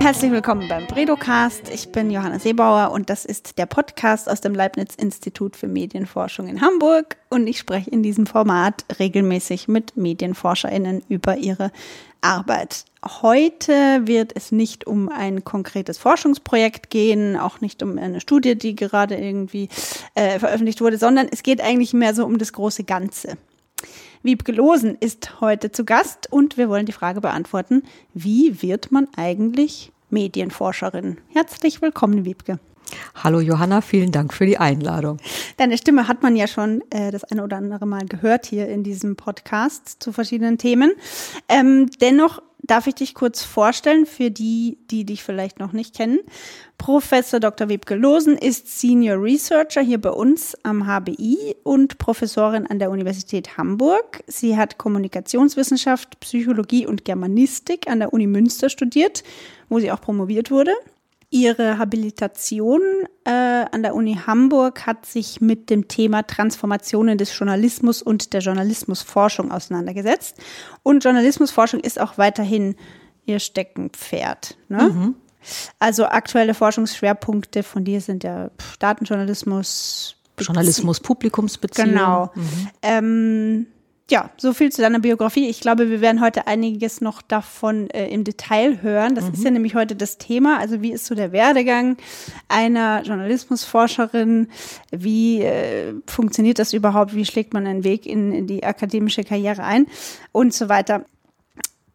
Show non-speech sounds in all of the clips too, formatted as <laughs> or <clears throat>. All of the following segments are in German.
Herzlich willkommen beim Bredocast. Ich bin Johanna Seebauer und das ist der Podcast aus dem Leibniz Institut für Medienforschung in Hamburg. Und ich spreche in diesem Format regelmäßig mit MedienforscherInnen über ihre Arbeit. Heute wird es nicht um ein konkretes Forschungsprojekt gehen, auch nicht um eine Studie, die gerade irgendwie äh, veröffentlicht wurde, sondern es geht eigentlich mehr so um das große Ganze. Wiebke Losen ist heute zu Gast und wir wollen die Frage beantworten, wie wird man eigentlich Medienforscherin? Herzlich willkommen, Wiebke. Hallo Johanna, vielen Dank für die Einladung. Deine Stimme hat man ja schon äh, das eine oder andere Mal gehört hier in diesem Podcast zu verschiedenen Themen. Ähm, dennoch darf ich dich kurz vorstellen für die, die dich vielleicht noch nicht kennen. Professor Dr. Wiebke Losen ist Senior Researcher hier bei uns am HBI und Professorin an der Universität Hamburg. Sie hat Kommunikationswissenschaft, Psychologie und Germanistik an der Uni Münster studiert, wo sie auch promoviert wurde. Ihre Habilitation äh, an der Uni Hamburg hat sich mit dem Thema Transformationen des Journalismus und der Journalismusforschung auseinandergesetzt. Und Journalismusforschung ist auch weiterhin ihr Steckenpferd. Ne? Mhm. Also aktuelle Forschungsschwerpunkte von dir sind ja Datenjournalismus. Journalismus, Publikumsbeziehung. Genau. Mhm. Ähm, ja, so viel zu deiner Biografie. Ich glaube, wir werden heute einiges noch davon äh, im Detail hören. Das mhm. ist ja nämlich heute das Thema. Also wie ist so der Werdegang einer Journalismusforscherin? Wie äh, funktioniert das überhaupt? Wie schlägt man einen Weg in, in die akademische Karriere ein? Und so weiter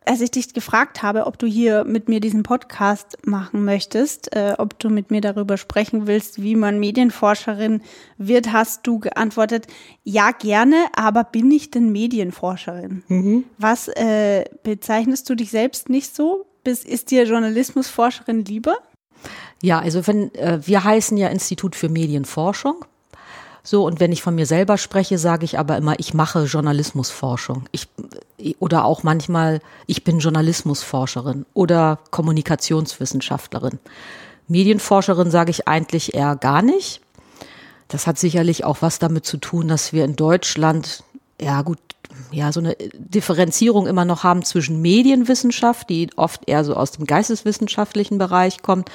als ich dich gefragt habe, ob du hier mit mir diesen Podcast machen möchtest, äh, ob du mit mir darüber sprechen willst, wie man Medienforscherin wird, hast du geantwortet, ja gerne, aber bin ich denn Medienforscherin? Mhm. Was äh, bezeichnest du dich selbst nicht so? Bis, ist dir Journalismusforscherin lieber? Ja, also wenn äh, wir heißen ja Institut für Medienforschung so, und wenn ich von mir selber spreche, sage ich aber immer, ich mache Journalismusforschung. Ich, oder auch manchmal, ich bin Journalismusforscherin oder Kommunikationswissenschaftlerin. Medienforscherin sage ich eigentlich eher gar nicht. Das hat sicherlich auch was damit zu tun, dass wir in Deutschland, ja gut, ja, so eine Differenzierung immer noch haben zwischen Medienwissenschaft, die oft eher so aus dem geisteswissenschaftlichen Bereich kommt,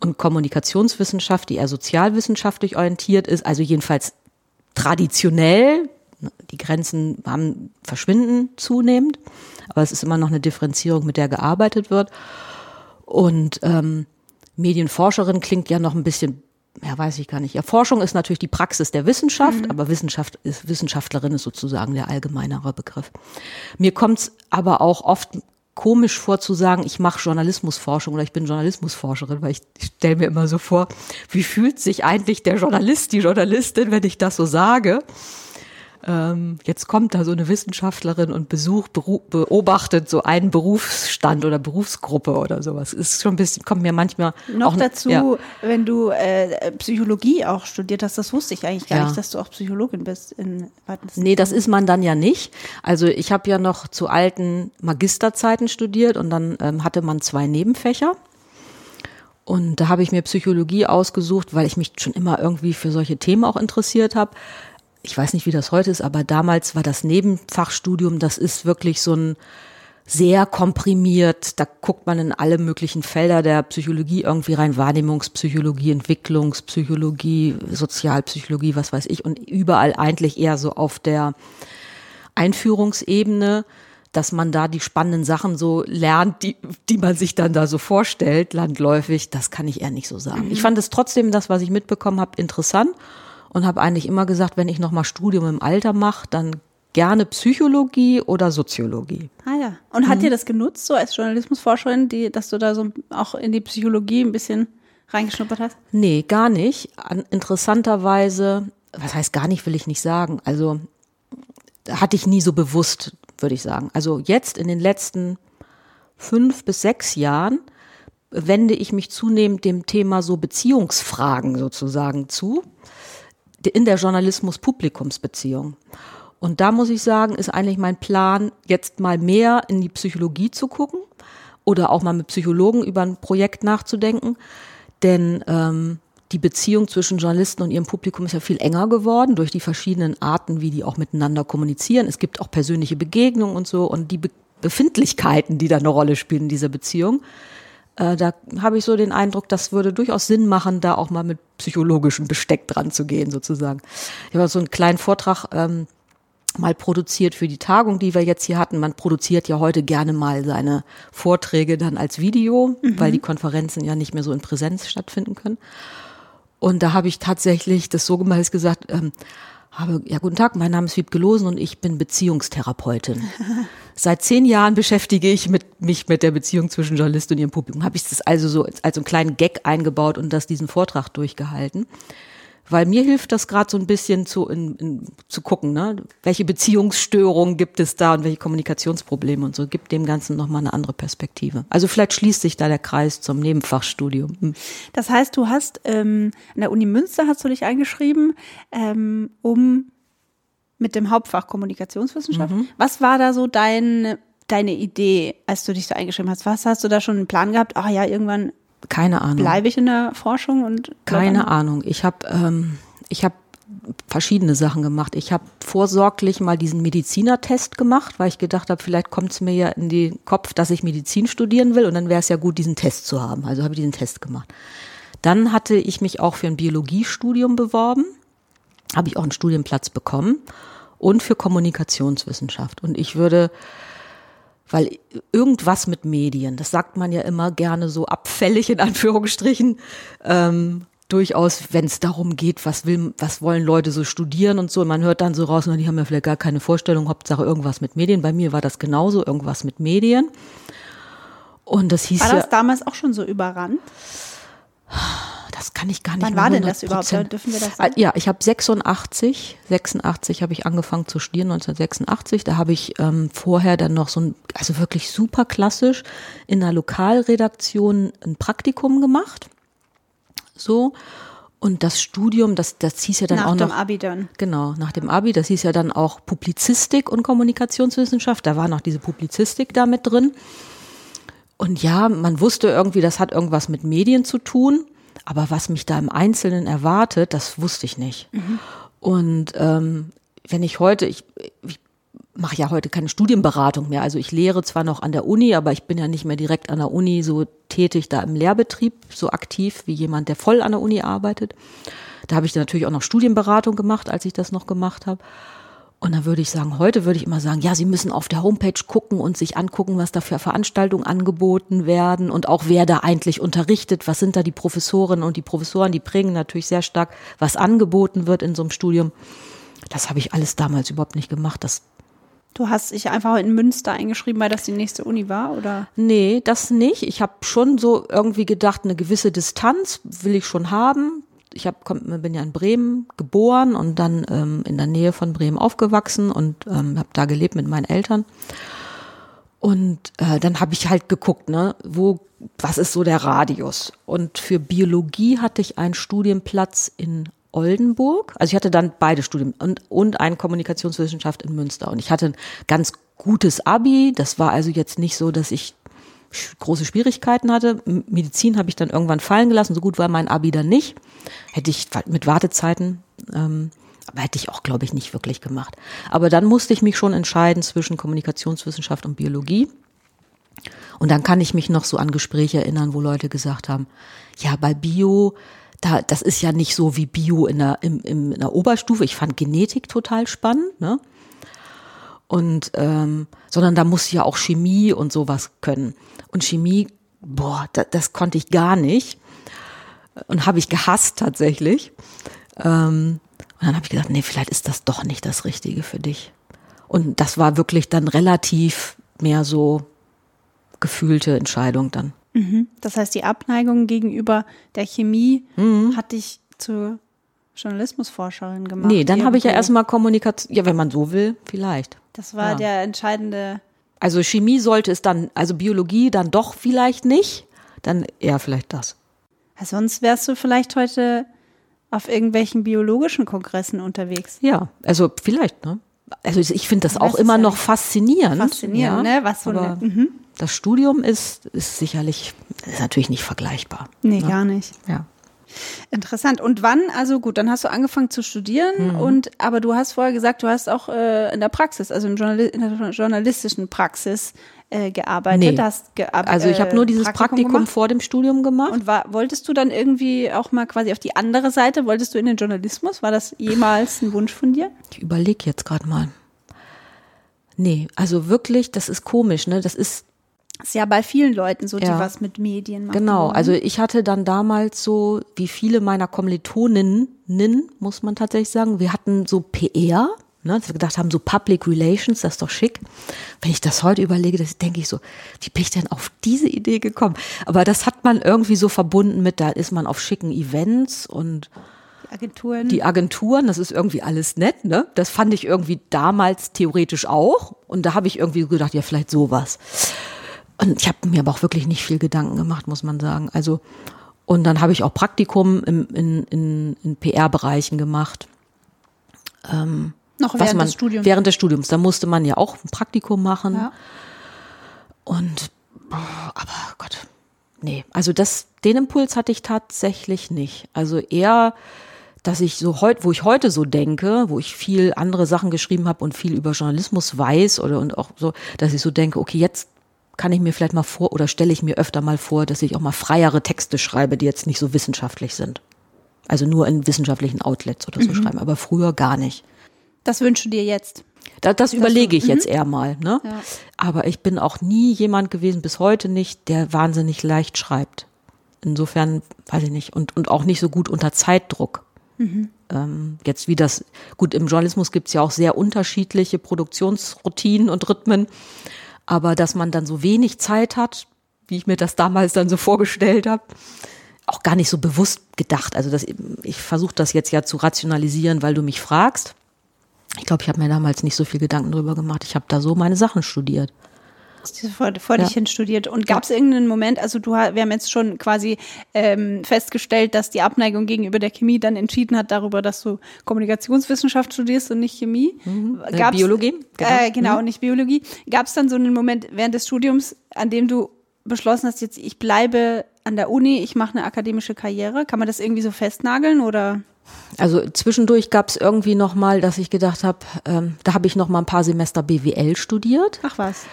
und Kommunikationswissenschaft, die eher sozialwissenschaftlich orientiert ist, also jedenfalls traditionell. Die Grenzen haben verschwinden zunehmend, aber es ist immer noch eine Differenzierung, mit der gearbeitet wird. Und ähm, Medienforscherin klingt ja noch ein bisschen ja, weiß ich gar nicht. Ja, Forschung ist natürlich die Praxis der Wissenschaft, mhm. aber Wissenschaft ist, Wissenschaftlerin ist sozusagen der allgemeinere Begriff. Mir kommt es aber auch oft komisch vor zu sagen, ich mache Journalismusforschung oder ich bin Journalismusforscherin, weil ich, ich stelle mir immer so vor, wie fühlt sich eigentlich der Journalist, die Journalistin, wenn ich das so sage? Ähm, jetzt kommt da so eine Wissenschaftlerin und besucht, beobachtet so einen Berufsstand oder Berufsgruppe oder sowas. Ist schon ein bisschen, kommt mir manchmal noch dazu, ja. wenn du äh, Psychologie auch studiert hast, das wusste ich eigentlich gar ja. nicht, dass du auch Psychologin bist. In nee, das ist man dann ja nicht. Also ich habe ja noch zu alten Magisterzeiten studiert und dann ähm, hatte man zwei Nebenfächer. Und da habe ich mir Psychologie ausgesucht, weil ich mich schon immer irgendwie für solche Themen auch interessiert habe ich weiß nicht, wie das heute ist, aber damals war das Nebenfachstudium, das ist wirklich so ein sehr komprimiert. Da guckt man in alle möglichen Felder der Psychologie irgendwie rein, Wahrnehmungspsychologie, Entwicklungspsychologie, Sozialpsychologie, was weiß ich, und überall eigentlich eher so auf der Einführungsebene, dass man da die spannenden Sachen so lernt, die, die man sich dann da so vorstellt, landläufig, das kann ich eher nicht so sagen. Mhm. Ich fand es trotzdem, das, was ich mitbekommen habe, interessant und habe eigentlich immer gesagt, wenn ich nochmal Studium im Alter mache, dann gerne Psychologie oder Soziologie. Ah ja. Und hat mhm. dir das genutzt, so als Journalismusforscherin, die, dass du da so auch in die Psychologie ein bisschen reingeschnuppert hast? Nee, gar nicht. Interessanterweise, was heißt gar nicht, will ich nicht sagen. Also hatte ich nie so bewusst, würde ich sagen. Also jetzt in den letzten fünf bis sechs Jahren wende ich mich zunehmend dem Thema so Beziehungsfragen sozusagen zu in der Journalismus-Publikumsbeziehung. Und da muss ich sagen, ist eigentlich mein Plan, jetzt mal mehr in die Psychologie zu gucken oder auch mal mit Psychologen über ein Projekt nachzudenken. Denn ähm, die Beziehung zwischen Journalisten und ihrem Publikum ist ja viel enger geworden durch die verschiedenen Arten, wie die auch miteinander kommunizieren. Es gibt auch persönliche Begegnungen und so und die Be Befindlichkeiten, die da eine Rolle spielen in dieser Beziehung. Äh, da habe ich so den Eindruck, das würde durchaus Sinn machen, da auch mal mit psychologischem Besteck dran zu gehen, sozusagen. Ich habe so einen kleinen Vortrag ähm, mal produziert für die Tagung, die wir jetzt hier hatten. Man produziert ja heute gerne mal seine Vorträge dann als Video, mhm. weil die Konferenzen ja nicht mehr so in Präsenz stattfinden können. Und da habe ich tatsächlich das so gemacht, gesagt, ähm, habe, ja, guten Tag, mein Name ist Wiebke Losen und ich bin Beziehungstherapeutin. <laughs> Seit zehn Jahren beschäftige ich mit, mich mit der Beziehung zwischen Journalist und ihrem Publikum. Habe ich das also so als, als einen kleinen Gag eingebaut und das diesen Vortrag durchgehalten weil mir hilft das gerade so ein bisschen zu, in, in, zu gucken, ne? welche Beziehungsstörungen gibt es da und welche Kommunikationsprobleme und so, gibt dem Ganzen nochmal eine andere Perspektive. Also vielleicht schließt sich da der Kreis zum Nebenfachstudium. Hm. Das heißt, du hast ähm, an der Uni Münster hast du dich eingeschrieben, ähm, um mit dem Hauptfach Kommunikationswissenschaft. Mhm. Was war da so dein deine Idee, als du dich da eingeschrieben hast? Was hast du da schon einen Plan gehabt? Ah ja, irgendwann keine Ahnung. Bleibe ich in der Forschung und keine Ahnung. Ich habe ähm, ich habe verschiedene Sachen gemacht. Ich habe vorsorglich mal diesen Medizinertest gemacht, weil ich gedacht habe, vielleicht kommt es mir ja in den Kopf, dass ich Medizin studieren will und dann wäre es ja gut, diesen Test zu haben. Also habe ich diesen Test gemacht. Dann hatte ich mich auch für ein Biologiestudium beworben, habe ich auch einen Studienplatz bekommen und für Kommunikationswissenschaft. Und ich würde weil irgendwas mit Medien, das sagt man ja immer gerne so abfällig in Anführungsstrichen, ähm, durchaus, wenn es darum geht, was will, was wollen Leute so studieren und so, und man hört dann so raus, na, die haben ja vielleicht gar keine Vorstellung, Hauptsache irgendwas mit Medien. Bei mir war das genauso, irgendwas mit Medien. Und das hieß war ja. das damals auch schon so überrannt? Das kann ich gar nicht Wann war denn das überhaupt? Dürfen wir das sagen? Ja, ich habe 86, 86 habe ich angefangen zu studieren, 1986. Da habe ich ähm, vorher dann noch so ein, also wirklich super klassisch in einer Lokalredaktion ein Praktikum gemacht. So. Und das Studium, das, das hieß ja dann nach auch noch. Nach dem Abi dann. Genau, nach dem Abi. Das hieß ja dann auch Publizistik und Kommunikationswissenschaft. Da war noch diese Publizistik da mit drin. Und ja, man wusste irgendwie, das hat irgendwas mit Medien zu tun. Aber was mich da im Einzelnen erwartet, das wusste ich nicht. Mhm. Und ähm, wenn ich heute, ich, ich mache ja heute keine Studienberatung mehr. Also ich lehre zwar noch an der Uni, aber ich bin ja nicht mehr direkt an der Uni so tätig da im Lehrbetrieb, so aktiv wie jemand, der voll an der Uni arbeitet. Da habe ich natürlich auch noch Studienberatung gemacht, als ich das noch gemacht habe. Und dann würde ich sagen, heute würde ich immer sagen, ja, Sie müssen auf der Homepage gucken und sich angucken, was da für Veranstaltungen angeboten werden und auch wer da eigentlich unterrichtet, was sind da die Professorinnen und die Professoren, die prägen natürlich sehr stark, was angeboten wird in so einem Studium. Das habe ich alles damals überhaupt nicht gemacht. Das Du hast dich einfach in Münster eingeschrieben, weil das die nächste Uni war, oder? Nee, das nicht. Ich habe schon so irgendwie gedacht, eine gewisse Distanz will ich schon haben ich hab, komm, bin ja in Bremen geboren und dann ähm, in der Nähe von Bremen aufgewachsen und ähm, habe da gelebt mit meinen Eltern. Und äh, dann habe ich halt geguckt, ne, wo, was ist so der Radius? Und für Biologie hatte ich einen Studienplatz in Oldenburg. Also ich hatte dann beide Studien und, und eine Kommunikationswissenschaft in Münster. Und ich hatte ein ganz gutes Abi. Das war also jetzt nicht so, dass ich große Schwierigkeiten hatte. Medizin habe ich dann irgendwann fallen gelassen. So gut war mein Abi dann nicht. Hätte ich mit Wartezeiten, ähm, aber hätte ich auch, glaube ich, nicht wirklich gemacht. Aber dann musste ich mich schon entscheiden zwischen Kommunikationswissenschaft und Biologie. Und dann kann ich mich noch so an Gespräche erinnern, wo Leute gesagt haben, ja, bei Bio, da, das ist ja nicht so wie Bio in der, im, im, in der Oberstufe. Ich fand Genetik total spannend, ne? Und ähm, sondern da muss ja auch Chemie und sowas können. Und Chemie, boah, das, das konnte ich gar nicht. Und habe ich gehasst tatsächlich. Ähm, und dann habe ich gedacht, nee, vielleicht ist das doch nicht das Richtige für dich. Und das war wirklich dann relativ mehr so gefühlte Entscheidung dann. Mhm. Das heißt, die Abneigung gegenüber der Chemie mhm. hat dich zur Journalismusforscherin gemacht. Nee, dann habe ich ja erstmal Kommunikation, ja, wenn man so will, vielleicht. Das war ja. der entscheidende. Also Chemie sollte es dann, also Biologie dann doch vielleicht nicht, dann eher vielleicht das. Sonst wärst du vielleicht heute auf irgendwelchen biologischen Kongressen unterwegs. Ja, also vielleicht, ne? Also ich finde das, das auch immer ja noch faszinierend. Faszinierend, ja, ne? Was so aber mhm. Das Studium ist, ist sicherlich, ist natürlich nicht vergleichbar. Nee, ne? gar nicht. Ja. Interessant. Und wann? Also gut, dann hast du angefangen zu studieren Mhm. und aber du hast vorher gesagt, du hast auch äh, in der Praxis, also in, Journali in der journalistischen Praxis äh, gearbeitet. Nee. Hast gear- Also ich habe äh, nur dieses Praktikum, gemacht. vor dem Studium gemacht. Und war, wolltest du dann irgendwie auch mal quasi auf die andere Seite? Wolltest du in den Journalismus? War das jemals ein Wunsch von dir? Ich überlege jetzt gerade mal. Nee, also wirklich, das ist komisch, ne? Das ist ist ja bei vielen Leuten so, die Ja. was mit Medien machen. Genau, also ich hatte dann damals so, wie viele meiner Kommilitoninnen, muss man tatsächlich sagen, wir hatten so PR, ne, dass wir gedacht haben, so Public Relations, das ist doch schick. Wenn ich das heute überlege, das denke ich so, wie bin ich denn auf diese Idee gekommen? Aber das hat man irgendwie so verbunden mit, da ist man auf schicken Events und die Agenturen. die Agenturen, das ist irgendwie alles nett, ne? Das fand ich irgendwie damals theoretisch auch. Und da habe ich irgendwie gedacht, ja, vielleicht sowas. Und ich habe mir aber auch wirklich nicht viel Gedanken gemacht, muss man sagen. Also, und dann habe ich auch Praktikum im, in, in, in PR-Bereichen gemacht. noch was während man, des Studiums. Während des Studiums. Da musste man ja auch ein Praktikum machen. Ja. Und, aber Gott, nee. Also das, den Impuls hatte ich tatsächlich nicht. Also eher, dass ich so heute, wo ich heute so denke, wo ich viel andere Sachen geschrieben habe und viel über Journalismus weiß oder und auch so, dass ich so denke, okay, jetzt kann ich mir vielleicht mal vor oder stelle ich mir öfter mal vor, dass ich auch mal freiere Texte schreibe, die jetzt nicht so wissenschaftlich sind. Also nur in wissenschaftlichen Outlets oder so schreiben, aber früher gar nicht. Das wünschst du dir jetzt. Da, das überlege ich jetzt eher mal. Ne? Ja. Aber ich bin auch nie jemand gewesen, bis heute nicht, der wahnsinnig leicht schreibt. Insofern, weiß ich nicht, und, und auch nicht so gut unter Zeitdruck. Ähm, jetzt wie das, gut, im Journalismus gibt's ja auch sehr unterschiedliche Produktionsroutinen und Rhythmen, aber dass man dann so wenig Zeit hat, wie ich mir das damals dann so vorgestellt habe, auch gar nicht so bewusst gedacht. Also das, ich versuche das jetzt ja zu rationalisieren, weil du mich fragst. Ich glaube, ich habe mir damals nicht so viel Gedanken drüber gemacht. Ich habe da so meine Sachen studiert. Vor, vor Ja. dich hin studiert. Und gab es irgendeinen Moment, also du, wir haben jetzt schon quasi ähm, festgestellt, dass die Abneigung gegenüber der Chemie dann entschieden hat darüber, dass du Kommunikationswissenschaft studierst und nicht Chemie. Äh, Gab's- Biologie, genau. Äh, genau, nicht Biologie. Gab es dann so einen Moment während des Studiums, an dem du beschlossen hast, jetzt ich bleibe an der Uni, ich mache eine akademische Karriere? Kann man das irgendwie so festnageln oder? Also zwischendurch gab es irgendwie noch mal, dass ich gedacht habe, ähm, da habe ich noch mal ein paar Semester BWL studiert. Ach was.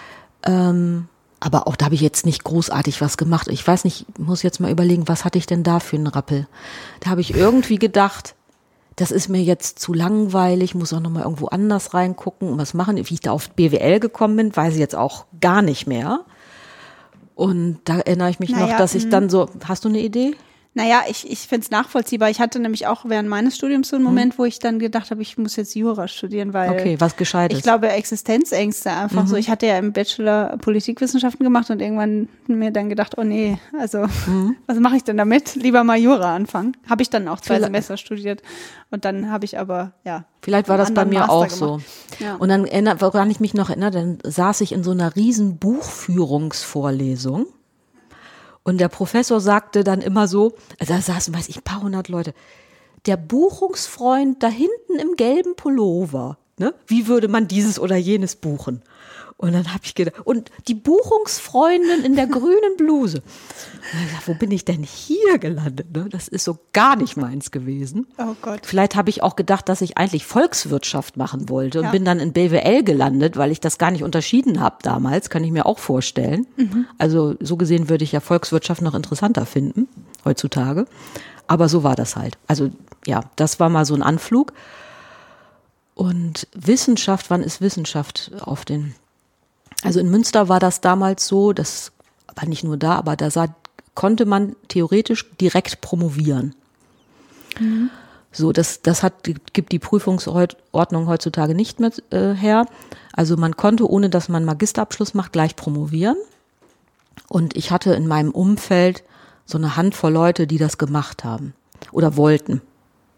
Ähm, aber auch da habe ich jetzt nicht großartig was gemacht. Ich weiß nicht, ich muss jetzt mal überlegen, was hatte ich denn da für einen Rappel? Da habe ich irgendwie gedacht, das ist mir jetzt zu langweilig, muss auch noch mal irgendwo anders reingucken und was machen. Wie ich da auf BWL gekommen bin, weiß ich jetzt auch gar nicht mehr. Und da erinnere ich mich noch, Naja, dass ich dann so, hast du eine Idee? Naja, ich, ich finde es nachvollziehbar. Ich hatte nämlich auch während meines Studiums so einen Moment, wo ich dann gedacht habe, ich muss jetzt Jura studieren, weil Okay, was Gescheites. ich glaube Existenzängste einfach so. Ich hatte ja im Bachelor Politikwissenschaften gemacht und irgendwann mir dann gedacht, oh nee, also <laughs> was mache ich denn damit? Lieber mal Jura anfangen. Habe ich dann auch zwei Vielleicht- Semester studiert und dann habe ich aber ja. Vielleicht war das bei mir Master auch gemacht. so. Ja. Und dann, erinnert- woran ich mich noch erinnere, dann saß ich in so einer riesen Buchführungsvorlesung und der Professor sagte dann immer so, also da saßen, weiß ich, ein paar hundert Leute, der Buchungsfreund da hinten im gelben Pullover, ne? Wie würde man dieses oder jenes buchen? Und dann habe ich gedacht, und die Buchungsfreundin in der grünen Bluse. Gedacht, wo bin ich denn hier gelandet? Ne? Das ist so gar nicht meins gewesen. Oh Gott. Vielleicht habe ich auch gedacht, dass ich eigentlich Volkswirtschaft machen wollte und Ja. bin dann in BWL gelandet, weil ich das gar nicht unterschieden habe damals, kann ich mir auch vorstellen. Also so gesehen würde ich ja Volkswirtschaft noch interessanter finden heutzutage. Aber so war das halt. Also ja, das war mal so ein Anflug. Und Wissenschaft, wann ist Wissenschaft auf den? Also in Münster war das damals so, das war nicht nur da, aber da sah, konnte man theoretisch direkt promovieren. So, das, das hat, gibt die Prüfungsordnung heutzutage nicht mehr äh, her. Also man konnte, ohne dass man Magisterabschluss macht, gleich promovieren. Und ich hatte in meinem Umfeld so eine Handvoll Leute, die das gemacht haben oder wollten.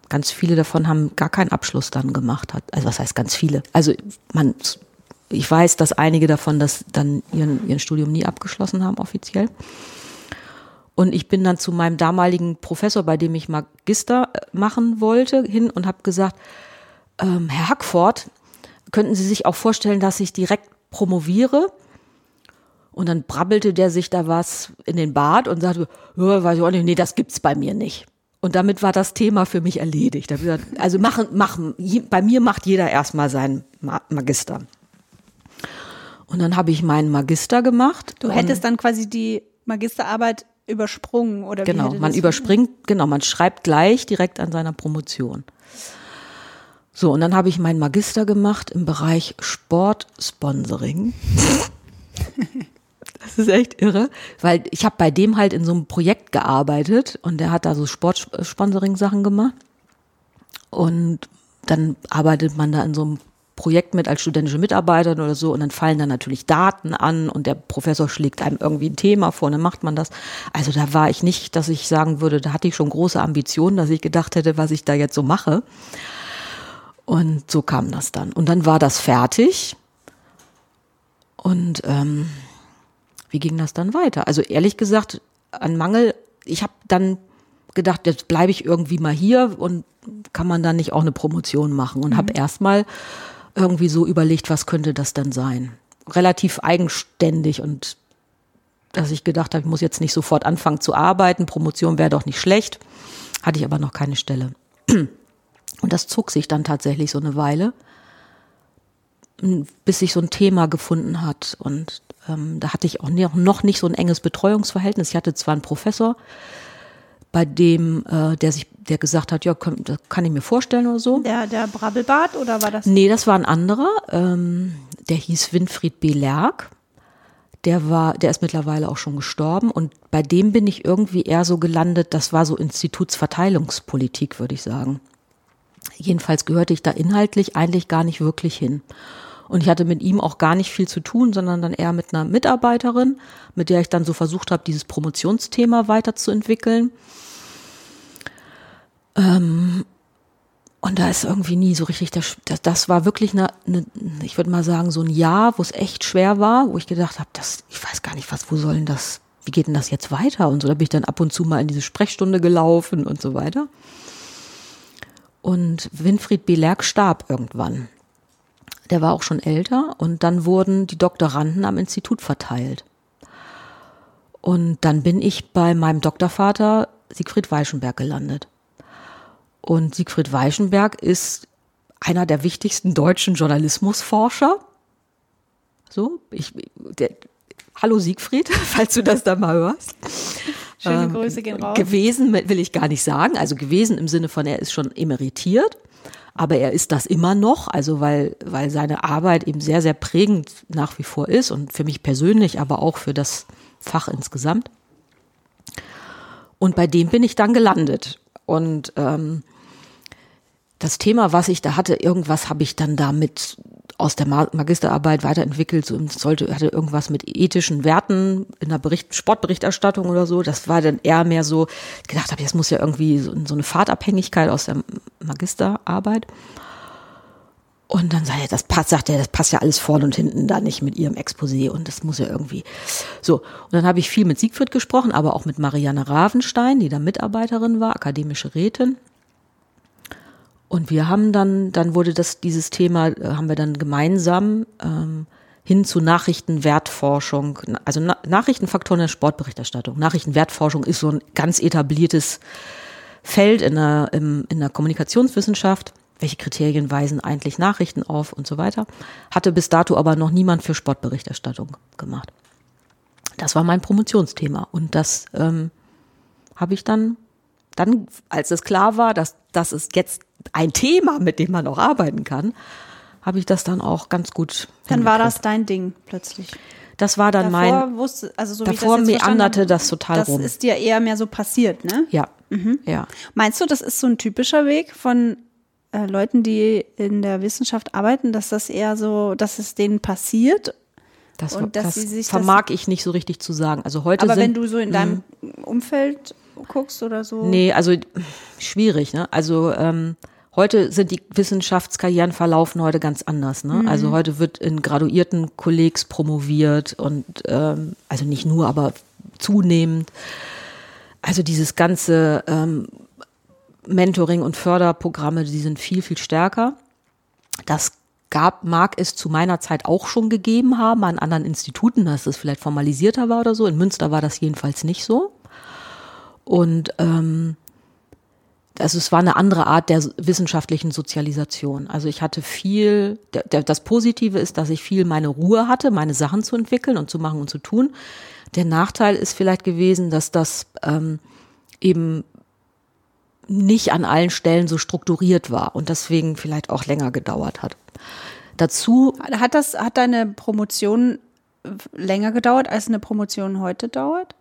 Ganz viele davon haben gar keinen Abschluss dann gemacht. Hat. Also was heißt ganz viele? Also man, ich weiß, dass einige davon das dann ihren, ihren Studium nie abgeschlossen haben offiziell. Und ich bin dann zu meinem damaligen Professor, bei dem ich Magister äh, machen wollte, hin und habe gesagt, ähm, Herr Hackford, könnten Sie sich auch vorstellen, dass ich direkt promoviere? Und dann brabbelte der sich da was in den Bart und sagte, weiß ich auch nicht, nee, das gibt's bei mir nicht. Und damit war das Thema für mich erledigt. Also machen, machen, bei mir macht jeder erstmal seinen Ma- Magister. Und dann habe ich meinen Magister gemacht. Du hättest dann quasi die Magisterarbeit übersprungen oder Genau, man überspringt, genau, man schreibt gleich direkt an seiner Promotion. So, und dann habe ich meinen Magister gemacht im Bereich Sportsponsoring. <laughs> das ist echt irre, weil ich habe bei dem halt in so einem Projekt gearbeitet und der hat da so Sportsponsoring-Sachen gemacht. Und dann arbeitet man da in so einem Projekt mit als studentische Mitarbeiterin oder so und dann fallen da natürlich Daten an und der Professor schlägt einem irgendwie ein Thema vor und dann macht man das. Also da war ich nicht, dass ich sagen würde, da hatte ich schon große Ambitionen, dass ich gedacht hätte, was ich da jetzt so mache. Und so kam das dann. Und dann war das fertig. Und ähm, wie ging das dann weiter? Also ehrlich gesagt, an Mangel, ich habe dann gedacht, jetzt bleibe ich irgendwie mal hier und kann man dann nicht auch eine Promotion machen und habe erstmal irgendwie so überlegt, was könnte das denn sein? Relativ eigenständig und dass ich gedacht habe, ich muss jetzt nicht sofort anfangen zu arbeiten, Promotion wäre doch nicht schlecht, hatte ich aber noch keine Stelle. Und das zog sich dann tatsächlich so eine Weile, bis sich so ein Thema gefunden hat. Und ähm, da hatte ich auch noch nicht so ein enges Betreuungsverhältnis. Ich hatte zwar einen Professor, bei dem, äh, der sich, der gesagt hat, ja, kann, das kann ich mir vorstellen oder so. Der, der Brabbelbart oder war das? Nee, das war ein anderer. Ähm, der hieß Winfried B. Lerck. Der war, der ist mittlerweile auch schon gestorben. Und bei dem bin ich irgendwie eher so gelandet, das war so Institutsverteilungspolitik, würde ich sagen. Jedenfalls gehörte ich da inhaltlich eigentlich gar nicht wirklich hin. Und ich hatte mit ihm auch gar nicht viel zu tun, sondern dann eher mit einer Mitarbeiterin, mit der ich dann so versucht habe, dieses Promotionsthema weiterzuentwickeln. Ähm, und da ist irgendwie nie so richtig, das, das, war wirklich eine, eine, ich würde mal sagen, so ein Jahr, wo es echt schwer war, wo ich gedacht habe, das, ich weiß gar nicht, was, wo sollen das, wie geht denn das jetzt weiter? Und so, da bin ich dann ab und zu mal in diese Sprechstunde gelaufen und so weiter. Und Winfried B. Lerck starb irgendwann. Der war auch schon älter und dann wurden die Doktoranden am Institut verteilt. Und dann bin ich bei meinem Doktorvater Siegfried Weichenberg gelandet. Und Siegfried Weichenberg ist einer der wichtigsten deutschen Journalismusforscher. So, ich, der, hallo Siegfried, <laughs> falls du das da mal hörst. Schöne Ähm, Grüße gehen raus. Gewesen will ich gar nicht sagen. Also gewesen im Sinne von, er ist schon emeritiert. Aber er ist das immer noch, also weil, weil seine Arbeit eben sehr, sehr prägend nach wie vor ist und für mich persönlich, aber auch für das Fach insgesamt. Und bei dem bin ich dann gelandet. Und ähm, das Thema, was ich da hatte, irgendwas habe ich dann damit aus der Ma- Magisterarbeit weiterentwickelt. Es sollte, hatte irgendwas mit ethischen Werten in der Bericht, Sportberichterstattung oder so. Das war dann eher mehr so, gedacht habe, jetzt muss ja irgendwie so, so eine Fahrtabhängigkeit aus der Magisterarbeit. Und dann sagt er, das passt, sagt er, das passt ja alles vorne und hinten da nicht mit ihrem Exposé und das muss ja irgendwie. So, und dann habe ich viel mit Siegfried gesprochen, aber auch mit Marianne Ravenstein, die da Mitarbeiterin war, akademische Rätin. Und wir haben dann, dann wurde das, dieses Thema, äh, haben wir dann gemeinsam ähm, hin zu Nachrichtenwertforschung, also Na Nachrichtenfaktoren der Sportberichterstattung. Nachrichtenwertforschung ist so ein ganz etabliertes Feld in der, im, in der Kommunikationswissenschaft. Welche Kriterien weisen eigentlich Nachrichten auf und so weiter. Hatte bis dato aber noch niemand für Sportberichterstattung gemacht. Das war mein Promotionsthema. Und das ähm, habe ich dann, dann, als es klar war, dass das ist jetzt ein Thema, mit dem man auch arbeiten kann, habe ich das dann auch ganz gut. Dann war das dein Ding plötzlich. Das war dann mein. Davor wusste, also so wie ich davor das meanderte das total das rum. ist dir eher mehr so passiert, ne? Ja. Mhm. Ja. Meinst du, das ist so ein typischer Weg von äh, Leuten, die in der Wissenschaft arbeiten, dass das eher so, dass es denen passiert? Das, Und dass das sie sich das- vermag ich nicht so richtig zu sagen. Also heute Aber sind, wenn du so in deinem Umfeld guckst oder so. Nee, also schwierig, ne? Also ähm, heute sind die Wissenschaftskarrieren verlaufen heute ganz anders, ne? Also heute wird in graduierten Kollegs promoviert und ähm, also nicht nur, aber zunehmend. Also dieses ganze ähm, Mentoring und Förderprogramme, die sind viel, viel stärker. Das gab, mag es zu meiner Zeit auch schon gegeben haben an anderen Instituten, dass es vielleicht formalisierter war oder so. In Münster war das jedenfalls nicht so. Und ähm, also es war eine andere Art der wissenschaftlichen Sozialisation. Also ich hatte viel, der, der, das Positive ist, dass ich viel meine Ruhe hatte, meine Sachen zu entwickeln und zu machen und zu tun. Der Nachteil ist vielleicht gewesen, dass das ähm, eben nicht an allen Stellen so strukturiert war und deswegen vielleicht auch länger gedauert hat. Dazu hat das hat deine Promotion länger gedauert, als eine Promotion heute dauert?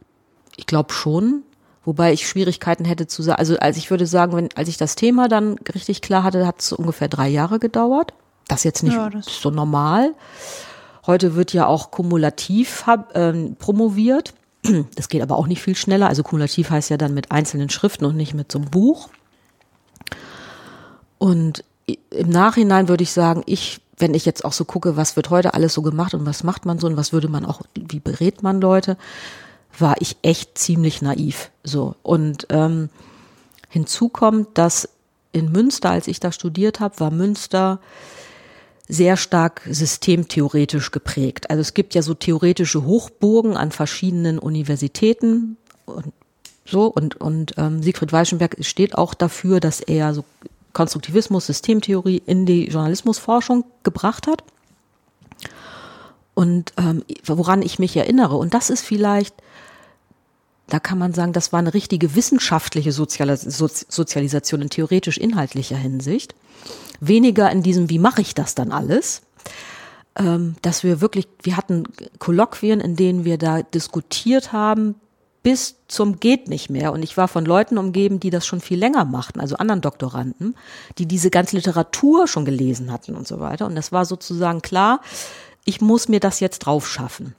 Ich glaube schon, wobei ich Schwierigkeiten hätte zu sagen. Also als ich würde sagen, wenn als ich das Thema dann richtig klar hatte, hat es ungefähr drei Jahre gedauert. Das jetzt nicht ja, so normal. Heute wird ja auch kumulativ ähm, promoviert. <clears throat> Das geht aber auch nicht viel schneller. Also kumulativ heißt ja dann mit einzelnen Schriften und nicht mit so einem Buch. Und im Nachhinein würde ich sagen, ich, wenn ich jetzt auch so gucke, was wird heute alles so gemacht und was macht man so und was würde man auch, wie berät man Leute, war ich echt ziemlich naiv. So. Und ähm, hinzu kommt, dass in Münster, als ich da studiert habe, war Münster sehr stark systemtheoretisch geprägt. Also es gibt ja so theoretische Hochburgen an verschiedenen Universitäten und so und und ähm, Siegfried Weichenberg steht auch dafür, dass er so Konstruktivismus, Systemtheorie in die Journalismusforschung gebracht hat. Und ähm, woran ich mich erinnere, und das ist vielleicht, da kann man sagen, das war eine richtige wissenschaftliche Sozialis Sozialisation in theoretisch-inhaltlicher Hinsicht weniger in diesem, wie mache ich das dann alles, ähm, dass wir wirklich, wir hatten Kolloquien, in denen wir da diskutiert haben, bis zum geht nicht mehr. Und ich war von Leuten umgeben, die das schon viel länger machten, also anderen Doktoranden, die diese ganze Literatur schon gelesen hatten und so weiter. Und das war sozusagen klar, ich muss mir das jetzt drauf schaffen.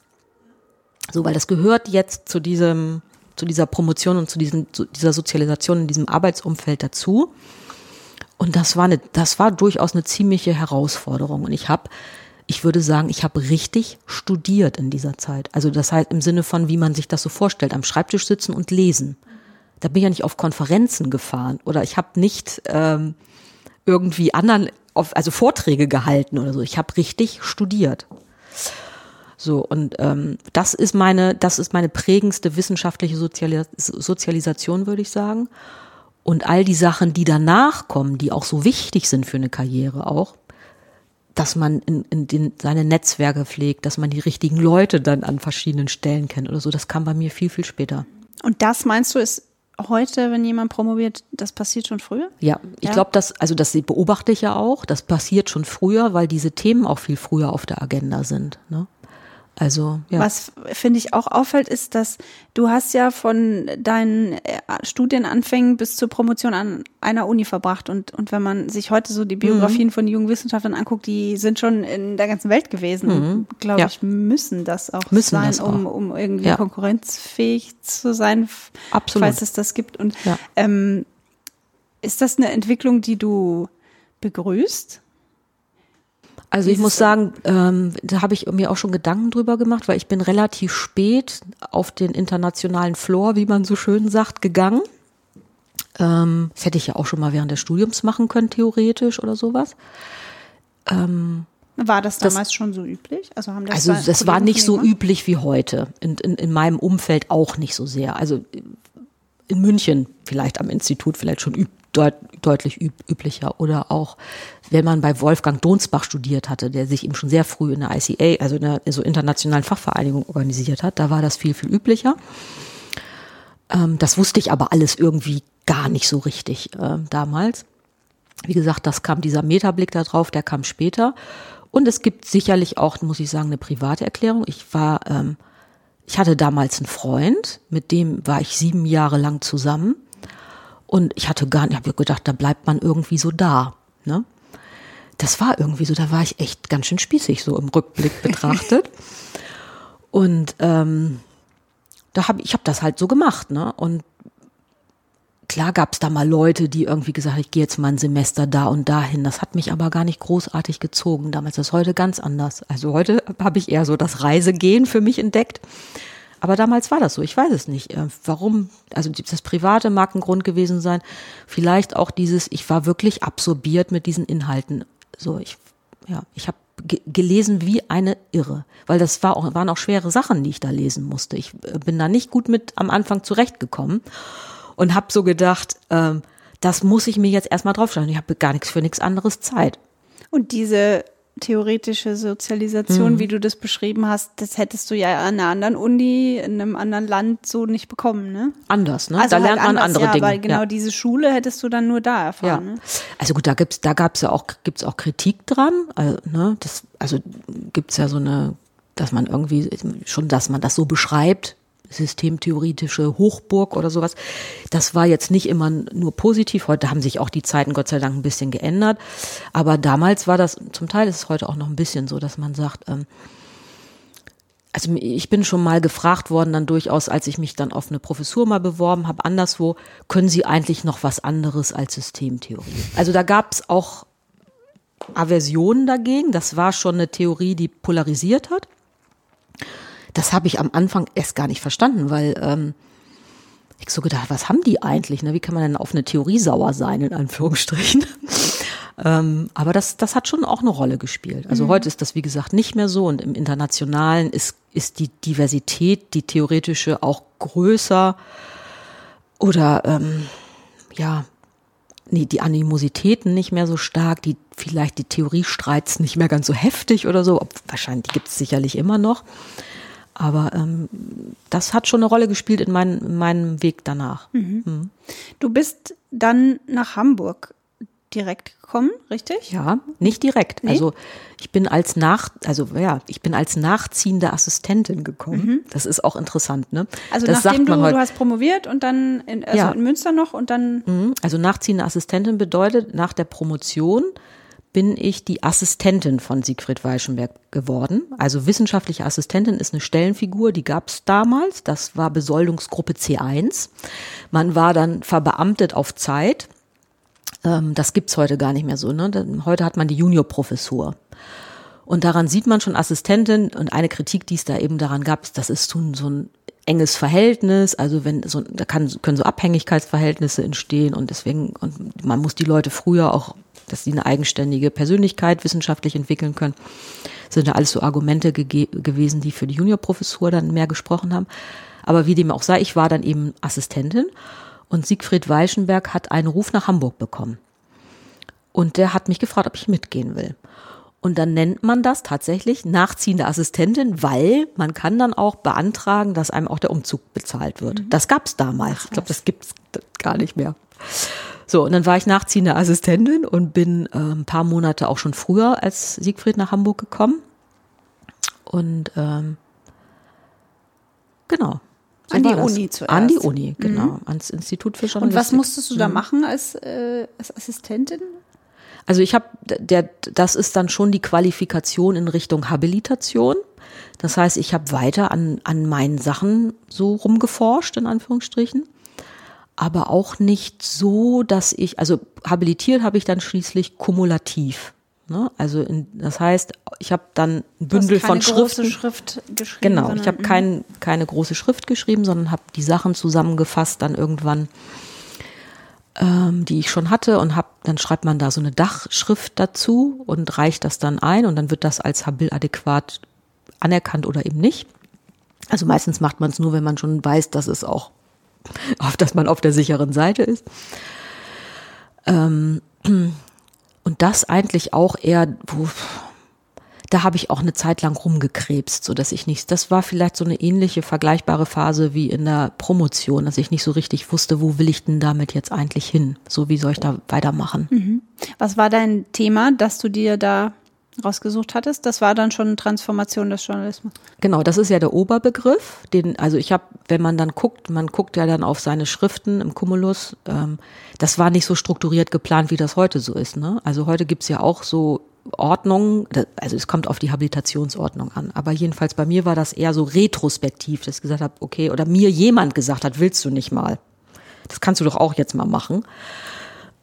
So, weil das gehört jetzt zu diesem, zu dieser Promotion und zu diesem, zu dieser Sozialisation in diesem Arbeitsumfeld dazu. Und das war eine, das war durchaus eine ziemliche Herausforderung. Und ich habe, ich würde sagen, ich habe richtig studiert in dieser Zeit. Also das heißt im Sinne von, wie man sich das so vorstellt, am Schreibtisch sitzen und lesen. Da bin ich ja nicht auf Konferenzen gefahren oder ich habe nicht ähm, irgendwie anderen, auf, also Vorträge gehalten oder so. Ich habe richtig studiert. So, und ähm, das ist meine, das ist meine prägendste wissenschaftliche Sozialis Sozialisation, würde ich sagen. Und all die Sachen, die danach kommen, die auch so wichtig sind für eine Karriere auch, dass man in, in den, seine Netzwerke pflegt, dass man die richtigen Leute dann an verschiedenen Stellen kennt oder so, das kam bei mir viel, viel später. Und das meinst du, ist heute, wenn jemand promoviert, das passiert schon früher? Ja, ich ja. glaube, das, also das beobachte ich ja auch, das passiert schon früher, weil diese Themen auch viel früher auf der Agenda sind. Ne? Also, ja. Was finde ich auch auffällt, ist, dass du hast ja von deinen äh, Studienanfängen bis zur Promotion an einer Uni verbracht und, und wenn man sich heute so die Biografien mhm. von jungen Wissenschaftlern anguckt, die sind schon in der ganzen Welt gewesen mhm. glaube ja. ich, müssen das auch müssen sein, das auch. Um, um irgendwie ja. konkurrenzfähig zu sein, Absolut. falls es das gibt. Und ähm, ist das eine Entwicklung, die du begrüßt? Also ich muss sagen, ähm, da habe ich mir auch schon Gedanken drüber gemacht, weil ich bin relativ spät auf den internationalen Floor, wie man so schön sagt, gegangen. Ähm, das hätte ich ja auch schon mal während des Studiums machen können, theoretisch oder sowas. Ähm, war das damals das, schon so üblich? Also, haben das also das war nicht so üblich wie heute. In, in, in meinem Umfeld auch nicht so sehr. Also in München vielleicht am Institut vielleicht schon üb deut deutlich üb üblicher oder auch wenn man bei Wolfgang Donsbach studiert hatte, der sich eben schon sehr früh in der ICA, also in der so internationalen Fachvereinigung organisiert hat, da war das viel, viel üblicher. Ähm, das wusste ich aber alles irgendwie gar nicht so richtig äh, damals. Wie gesagt, das kam dieser Metablick da drauf, der kam später. Und es gibt sicherlich auch, muss ich sagen, eine private Erklärung. Ich war, ähm, ich hatte damals einen Freund, mit dem war ich sieben Jahre lang zusammen. Und ich hatte gar nicht, habe gedacht, da bleibt man irgendwie so da. Ne? Das war irgendwie so, da war ich echt ganz schön spießig, so im Rückblick betrachtet. <laughs> Und ähm, da habe ich habe das halt so gemacht, ne? Und klar gab es da mal Leute, die irgendwie gesagt, ich gehe jetzt mal ein Semester da und dahin. Das hat mich aber gar nicht großartig gezogen. Damals ist heute ganz anders. Also heute habe ich eher so das Reisegehen für mich entdeckt. Aber damals war das so. Ich weiß es nicht. Äh, warum? Also das Private mag ein Grund gewesen sein. Vielleicht auch dieses, ich war wirklich absorbiert mit diesen Inhalten. So, ich, ja, ich habe gelesen wie eine Irre, weil das war auch, waren auch schwere Sachen, die ich da lesen musste. Ich äh, bin da nicht gut mit am Anfang zurechtgekommen und habe so gedacht, ähm, das muss ich mir jetzt erstmal draufstellen. Ich habe gar nichts für nichts anderes Zeit. Und diese theoretische Sozialisation, mhm. wie du das beschrieben hast, das hättest du ja an einer anderen Uni, in einem anderen Land so nicht bekommen, ne? Anders, ne? Also da lernt halt man anders, andere ja, Dinge. Aber genau ja. diese Schule hättest du dann nur da erfahren. Ja. Ne? Also gut, da gibt's, da gab's ja auch, gibt's auch Kritik dran, also, ne? Das, also gibt's ja so eine, dass man irgendwie schon, dass man das so beschreibt, systemtheoretische Hochburg oder sowas. Das war jetzt nicht immer nur positiv. Heute haben sich auch die Zeiten Gott sei Dank ein bisschen geändert. Aber damals war das, zum Teil ist es heute auch noch ein bisschen so, dass man sagt, ähm, also ich bin schon mal gefragt worden, dann durchaus, als ich mich dann auf eine Professur mal beworben habe, anderswo, können Sie eigentlich noch was anderes als Systemtheorie? Also da gab es auch Aversionen dagegen. Das war schon eine Theorie, die polarisiert hat. Das habe ich am Anfang erst gar nicht verstanden, weil ähm, ich so gedacht, was haben die eigentlich? Ne? Wie kann man denn auf eine Theorie sauer sein, in Anführungsstrichen? <laughs> ähm, aber das, das hat schon auch eine Rolle gespielt. Also mhm. heute ist das, wie gesagt, nicht mehr so und im Internationalen ist, ist die Diversität, die theoretische, auch größer oder ähm, ja, nee, die Animositäten nicht mehr so stark, die vielleicht die Theoriestreits nicht mehr ganz so heftig oder so. Wahrscheinlich gibt es sicherlich immer noch. Aber ähm, das hat schon eine Rolle gespielt in, mein, in meinem Weg danach. Mhm. Mhm. Du bist dann nach Hamburg direkt gekommen, richtig? Ja, nicht direkt. Nee? Also ich bin als nach, also ja, ich bin als nachziehende Assistentin gekommen. Mhm. Das ist auch interessant, ne? Also das nachdem du, du hast promoviert und dann in, also ja. in Münster noch und dann. Mhm. Also nachziehende Assistentin bedeutet nach der Promotion bin ich die Assistentin von Siegfried Weichenberg geworden. Also wissenschaftliche Assistentin ist eine Stellenfigur, die gab es damals. Das war Besoldungsgruppe C1. Man war dann verbeamtet auf Zeit. Ähm, das gibt's heute gar nicht mehr so. Ne? Heute hat man die Juniorprofessur. Und daran sieht man schon Assistentin und eine Kritik, die es da eben daran gab, das ist so ein, so ein enges Verhältnis, also wenn so, da kann, können so Abhängigkeitsverhältnisse entstehen und deswegen, und man muss die Leute früher auch dass sie eine eigenständige Persönlichkeit wissenschaftlich entwickeln können. Das sind ja alles so Argumente gewesen, die für die Juniorprofessur dann mehr gesprochen haben. Aber wie dem auch sei, ich war dann eben Assistentin und Siegfried Weichenberg hat einen Ruf nach Hamburg bekommen. Und der hat mich gefragt, ob ich mitgehen will. Und dann nennt man das tatsächlich nachziehende Assistentin, weil man kann dann auch beantragen, dass einem auch der Umzug bezahlt wird. Mhm. Das gab es damals. ich glaube, das gibt es gar nicht mehr. So, und dann war ich nachziehende Assistentin und bin äh, ein paar Monate auch schon früher als Siegfried nach Hamburg gekommen. Und ähm, genau. So an die Uni zuerst. An die Uni, genau. Mhm. Ans Institut für Journalistik. Und was musstest du da mhm. machen als, äh, als Assistentin? Also ich habe, der, das ist dann schon die Qualifikation in Richtung Habilitation. Das heißt, ich habe weiter an, an meinen Sachen so rumgeforscht, in Anführungsstrichen aber auch nicht so, dass ich, also habilitiert habe ich dann schließlich kumulativ. Ne? Also in, das heißt, ich habe dann ein Bündel von Schriften. Schrift geschrieben. Genau, ich habe mhm. kein, keine große Schrift geschrieben, sondern habe die Sachen zusammengefasst dann irgendwann, ähm, die ich schon hatte und habe, dann schreibt man da so eine Dachschrift dazu und reicht das dann ein und dann wird das als habil adäquat anerkannt oder eben nicht. Also meistens macht man es nur, wenn man schon weiß, dass es auch <laughs> auf dass man auf der sicheren Seite ist. Ähm, <clears throat> und das eigentlich auch eher, wo, da habe ich auch eine Zeit lang rumgekrebst, so dass ich nichts. Das war vielleicht so eine ähnliche, vergleichbare Phase wie in der Promotion, dass ich nicht so richtig wusste, wo will ich denn damit jetzt eigentlich hin? So wie soll ich da weitermachen? Mhm. Was war dein Thema, dass du dir da rausgesucht hattest, das war dann schon Transformation des Journalismus. Genau, das ist ja der Oberbegriff. Den, also ich habe, wenn man dann guckt, man guckt ja dann auf seine Schriften im Cumulus, ähm, das war nicht so strukturiert geplant, wie das heute so ist. Ne? Also heute gibt's ja auch so Ordnungen, also es kommt auf die Habilitationsordnung an. Aber jedenfalls bei mir war das eher so retrospektiv, dass ich gesagt habe, okay, oder mir jemand gesagt hat, willst du nicht mal? Das kannst du doch auch jetzt mal machen.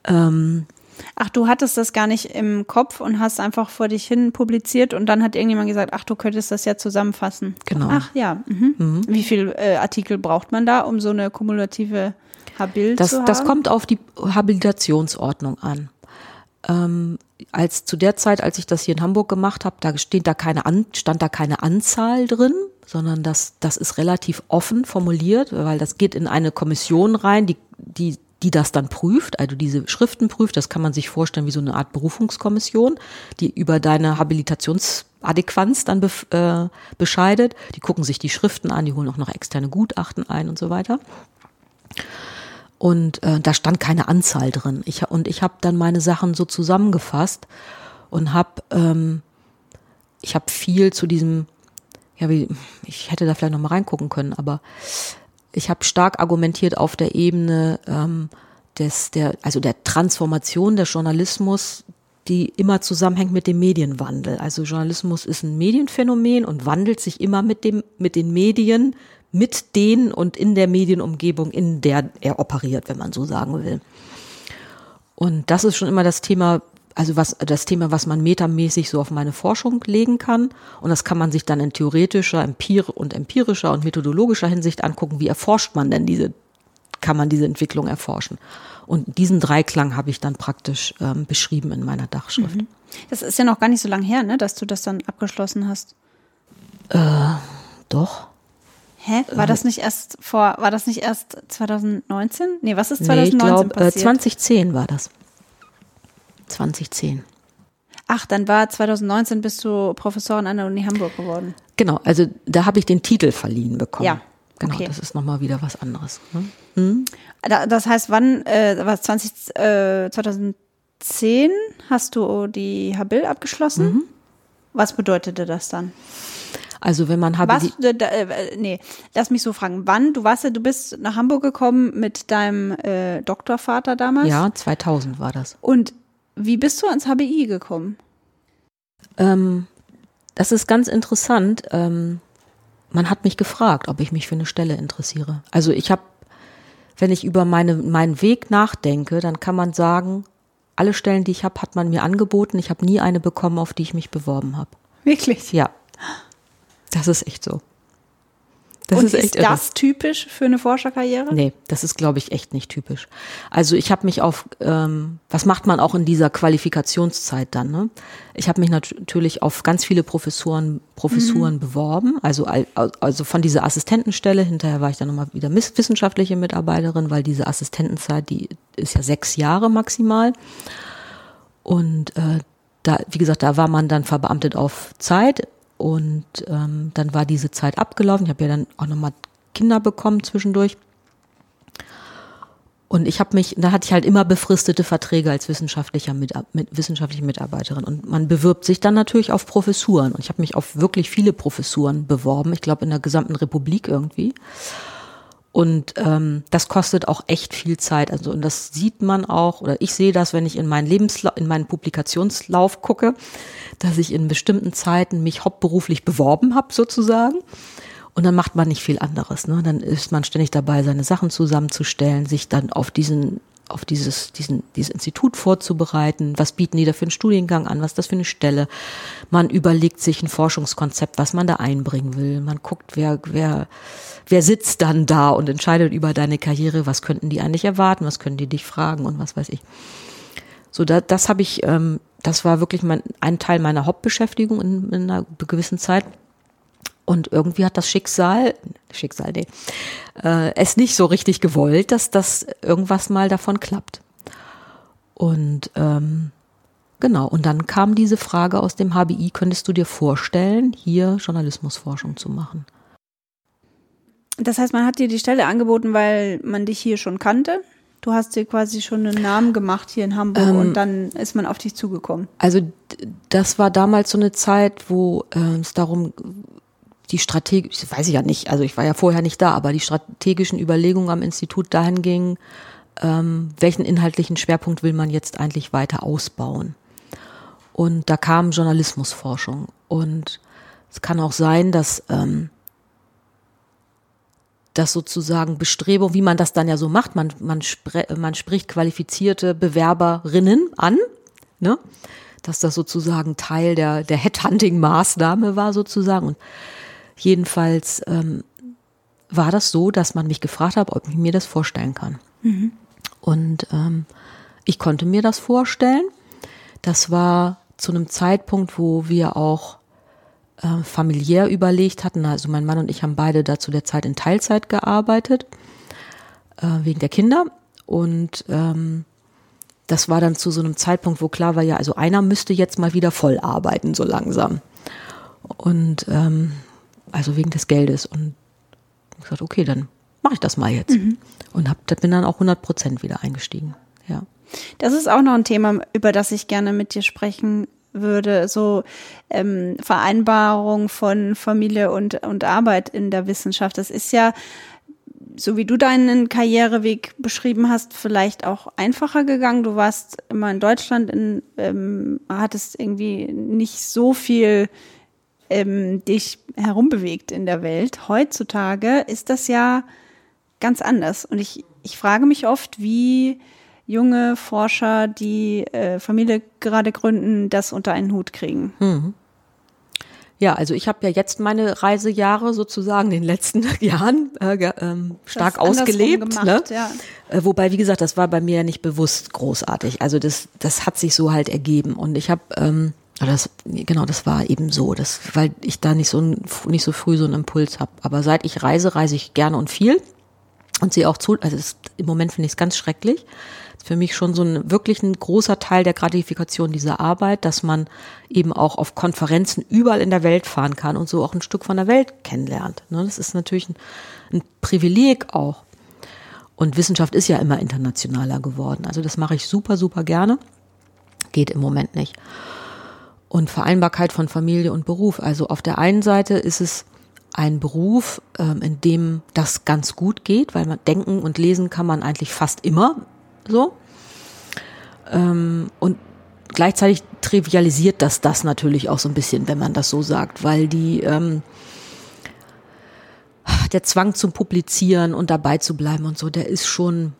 Ähm, Ach, du hattest das gar nicht im Kopf und hast einfach vor dich hin publiziert und dann hat irgendjemand gesagt, ach, du könntest das ja zusammenfassen. Genau. Ach ja. Mhm. Mhm. Wie viel äh, Artikel braucht man da, um so eine kumulative Habil das, zu haben? Das kommt auf die Habilitationsordnung an. Ähm, als zu der Zeit, als ich das hier in Hamburg gemacht habe, da steht da keine an, stand da keine Anzahl drin, sondern das, das ist relativ offen formuliert, weil das geht in eine Kommission rein, die, die die das dann prüft, also diese Schriften prüft. Das kann man sich vorstellen wie so eine Art Berufungskommission, die über deine Habilitationsadäquanz dann be äh, bescheidet. Die gucken sich die Schriften an, die holen auch noch externe Gutachten ein und so weiter. Und äh, da stand keine Anzahl drin. Ich, und ich habe dann meine Sachen so zusammengefasst und habe ähm, ich habe viel zu diesem ja wie ich hätte da vielleicht noch mal reingucken können, aber ich habe stark argumentiert auf der Ebene ähm, des der also der Transformation des Journalismus, die immer zusammenhängt mit dem Medienwandel. Also Journalismus ist ein Medienphänomen und wandelt sich immer mit dem mit den Medien mit den und in der Medienumgebung, in der er operiert, wenn man so sagen will. Und das ist schon immer das Thema, also was das Thema, was man metamäßig so auf meine Forschung legen kann. Und das kann man sich dann in theoretischer, empir und empirischer und methodologischer Hinsicht angucken. Wie erforscht man denn diese, kann man diese Entwicklung erforschen? Und diesen Dreiklang habe ich dann praktisch ähm, beschrieben in meiner Dachschrift. Mhm. Das ist ja noch gar nicht so lange her, ne, dass du das dann abgeschlossen hast. Äh, doch. Hä? War das nicht erst vor, war das nicht erst 2019? Nee, was ist 2019 nee, ich glaub, passiert? Äh, 2010 war das. 2010. Ach, dann war 2019 bist du Professorin an der Uni Hamburg geworden. Genau, also da habe ich den Titel verliehen bekommen. Ja. Genau, okay. das ist nochmal wieder was anderes. Ne? Hm? Das heißt, wann, äh, war 20, äh, 2010 hast du die Habil abgeschlossen? Mhm. Was bedeutete das dann? Also wenn man Was, äh, äh, nee, lass mich so fragen. Wann? Du warst ja, du bist nach Hamburg gekommen mit deinem äh, Doktorvater damals? Ja, 2000 war das. Und wie bist du ans HBI gekommen? Ähm, das ist ganz interessant. Ähm, man hat mich gefragt, ob ich mich für eine Stelle interessiere. Also ich habe, wenn ich über meine, meinen Weg nachdenke, dann kann man sagen, alle Stellen, die ich habe, hat man mir angeboten. Ich habe nie eine bekommen, auf die ich mich beworben habe. Wirklich? Ja. Das ist echt so. Das Und ist, ist das typisch für eine Forscherkarriere? Nee, das ist, glaube ich, echt nicht typisch. Also ich habe mich auf, ähm, was macht man auch in dieser Qualifikationszeit dann? Ne? Ich habe mich natürlich auf ganz viele Professoren, Professuren mhm. beworben, also, also von dieser Assistentenstelle, hinterher war ich dann nochmal wieder wissenschaftliche Mitarbeiterin, weil diese Assistentenzeit, die ist ja sechs Jahre maximal. Und äh, da, wie gesagt, da war man dann verbeamtet auf Zeit und ähm, dann war diese Zeit abgelaufen. Ich habe ja dann auch nochmal Kinder bekommen zwischendurch. Und ich habe mich, da hatte ich halt immer befristete Verträge als wissenschaftlicher mit, mit, wissenschaftliche Mitarbeiterin. Und man bewirbt sich dann natürlich auf Professuren. Und ich habe mich auf wirklich viele Professuren beworben. Ich glaube in der gesamten Republik irgendwie. Und ähm, das kostet auch echt viel Zeit. Also und das sieht man auch, oder ich sehe das, wenn ich in meinen Lebenslauf, in meinen Publikationslauf gucke, dass ich in bestimmten Zeiten mich hauptberuflich beworben habe, sozusagen. Und dann macht man nicht viel anderes. Ne? Dann ist man ständig dabei, seine Sachen zusammenzustellen, sich dann auf diesen auf dieses, diesen, dieses Institut vorzubereiten. Was bieten die da für einen Studiengang an? Was ist das für eine Stelle? Man überlegt sich ein Forschungskonzept, was man da einbringen will. Man guckt, wer, wer, wer sitzt dann da und entscheidet über deine Karriere. Was könnten die eigentlich erwarten? Was können die dich fragen? Und was weiß ich. So, da, das habe ich, ähm, das war wirklich mein, ein Teil meiner Hauptbeschäftigung in, in einer gewissen Zeit. Und irgendwie hat das Schicksal, Schicksal, nee, äh, es nicht so richtig gewollt, dass das irgendwas mal davon klappt. Und ähm, genau, und dann kam diese Frage aus dem HBI, könntest du dir vorstellen, hier Journalismusforschung zu machen? Das heißt, man hat dir die Stelle angeboten, weil man dich hier schon kannte? Du hast dir quasi schon einen Namen gemacht hier in Hamburg ähm, und dann ist man auf dich zugekommen. Also das war damals so eine Zeit, wo äh, es darum die strategisch, weiß ich ja nicht, also ich war ja vorher nicht da, aber die strategischen Überlegungen am Institut dahin gingen, ähm, welchen inhaltlichen Schwerpunkt will man jetzt eigentlich weiter ausbauen. Und da kam Journalismusforschung. Und es kann auch sein, dass ähm, das sozusagen Bestrebung, wie man das dann ja so macht, man, man, spre man spricht qualifizierte Bewerberinnen an, ne? dass das sozusagen Teil der, der Headhunting-Maßnahme war sozusagen. Und Jedenfalls ähm, war das so, dass man mich gefragt hat, ob ich mir das vorstellen kann. Mhm. Und ähm, ich konnte mir das vorstellen. Das war zu einem Zeitpunkt, wo wir auch äh, familiär überlegt hatten. Also mein Mann und ich haben beide da zu der Zeit in Teilzeit gearbeitet, äh, wegen der Kinder. Und ähm, das war dann zu so einem Zeitpunkt, wo klar war, ja, also einer müsste jetzt mal wieder voll arbeiten, so langsam. Und ähm, also wegen des Geldes. Und ich gesagt, okay, dann mache ich das mal jetzt. Mhm. Und hab, bin dann auch 100 Prozent wieder eingestiegen. Ja. Das ist auch noch ein Thema, über das ich gerne mit dir sprechen würde. So ähm, Vereinbarung von Familie und, und Arbeit in der Wissenschaft. Das ist ja so wie du deinen Karriereweg beschrieben hast, vielleicht auch einfacher gegangen. Du warst immer in Deutschland, in, ähm, hattest irgendwie nicht so viel ähm, dich herumbewegt in der Welt. Heutzutage ist das ja ganz anders. Und ich, ich frage mich oft, wie junge Forscher, die äh, Familie gerade gründen, das unter einen Hut kriegen. Mhm. Ja, also ich habe ja jetzt meine Reisejahre sozusagen in den letzten <laughs> Jahren äh, ähm, stark ausgelebt. Gemacht, ne? ja. äh, wobei, wie gesagt, das war bei mir ja nicht bewusst großartig. Also das, das hat sich so halt ergeben. Und ich habe, ähm, das, genau, das war eben so, das, weil ich da nicht so nicht so früh so einen Impuls habe. Aber seit ich reise, reise ich gerne und viel und sehe auch zu. Also das, im Moment finde ich es ganz schrecklich für mich schon so ein wirklich ein großer Teil der Gratifikation dieser Arbeit, dass man eben auch auf Konferenzen überall in der Welt fahren kann und so auch ein Stück von der Welt kennenlernt. Ne, das ist natürlich ein, ein Privileg auch. Und Wissenschaft ist ja immer internationaler geworden. Also das mache ich super, super gerne. Geht im Moment nicht. Und Vereinbarkeit von Familie und Beruf. Also auf der einen Seite ist es ein Beruf, ähm, in dem das ganz gut geht, weil man denken und lesen kann man eigentlich fast immer so. Ähm, und gleichzeitig trivialisiert das das natürlich auch so ein bisschen, wenn man das so sagt, weil die ähm, der Zwang zum Publizieren und dabei zu bleiben und so, der ist schon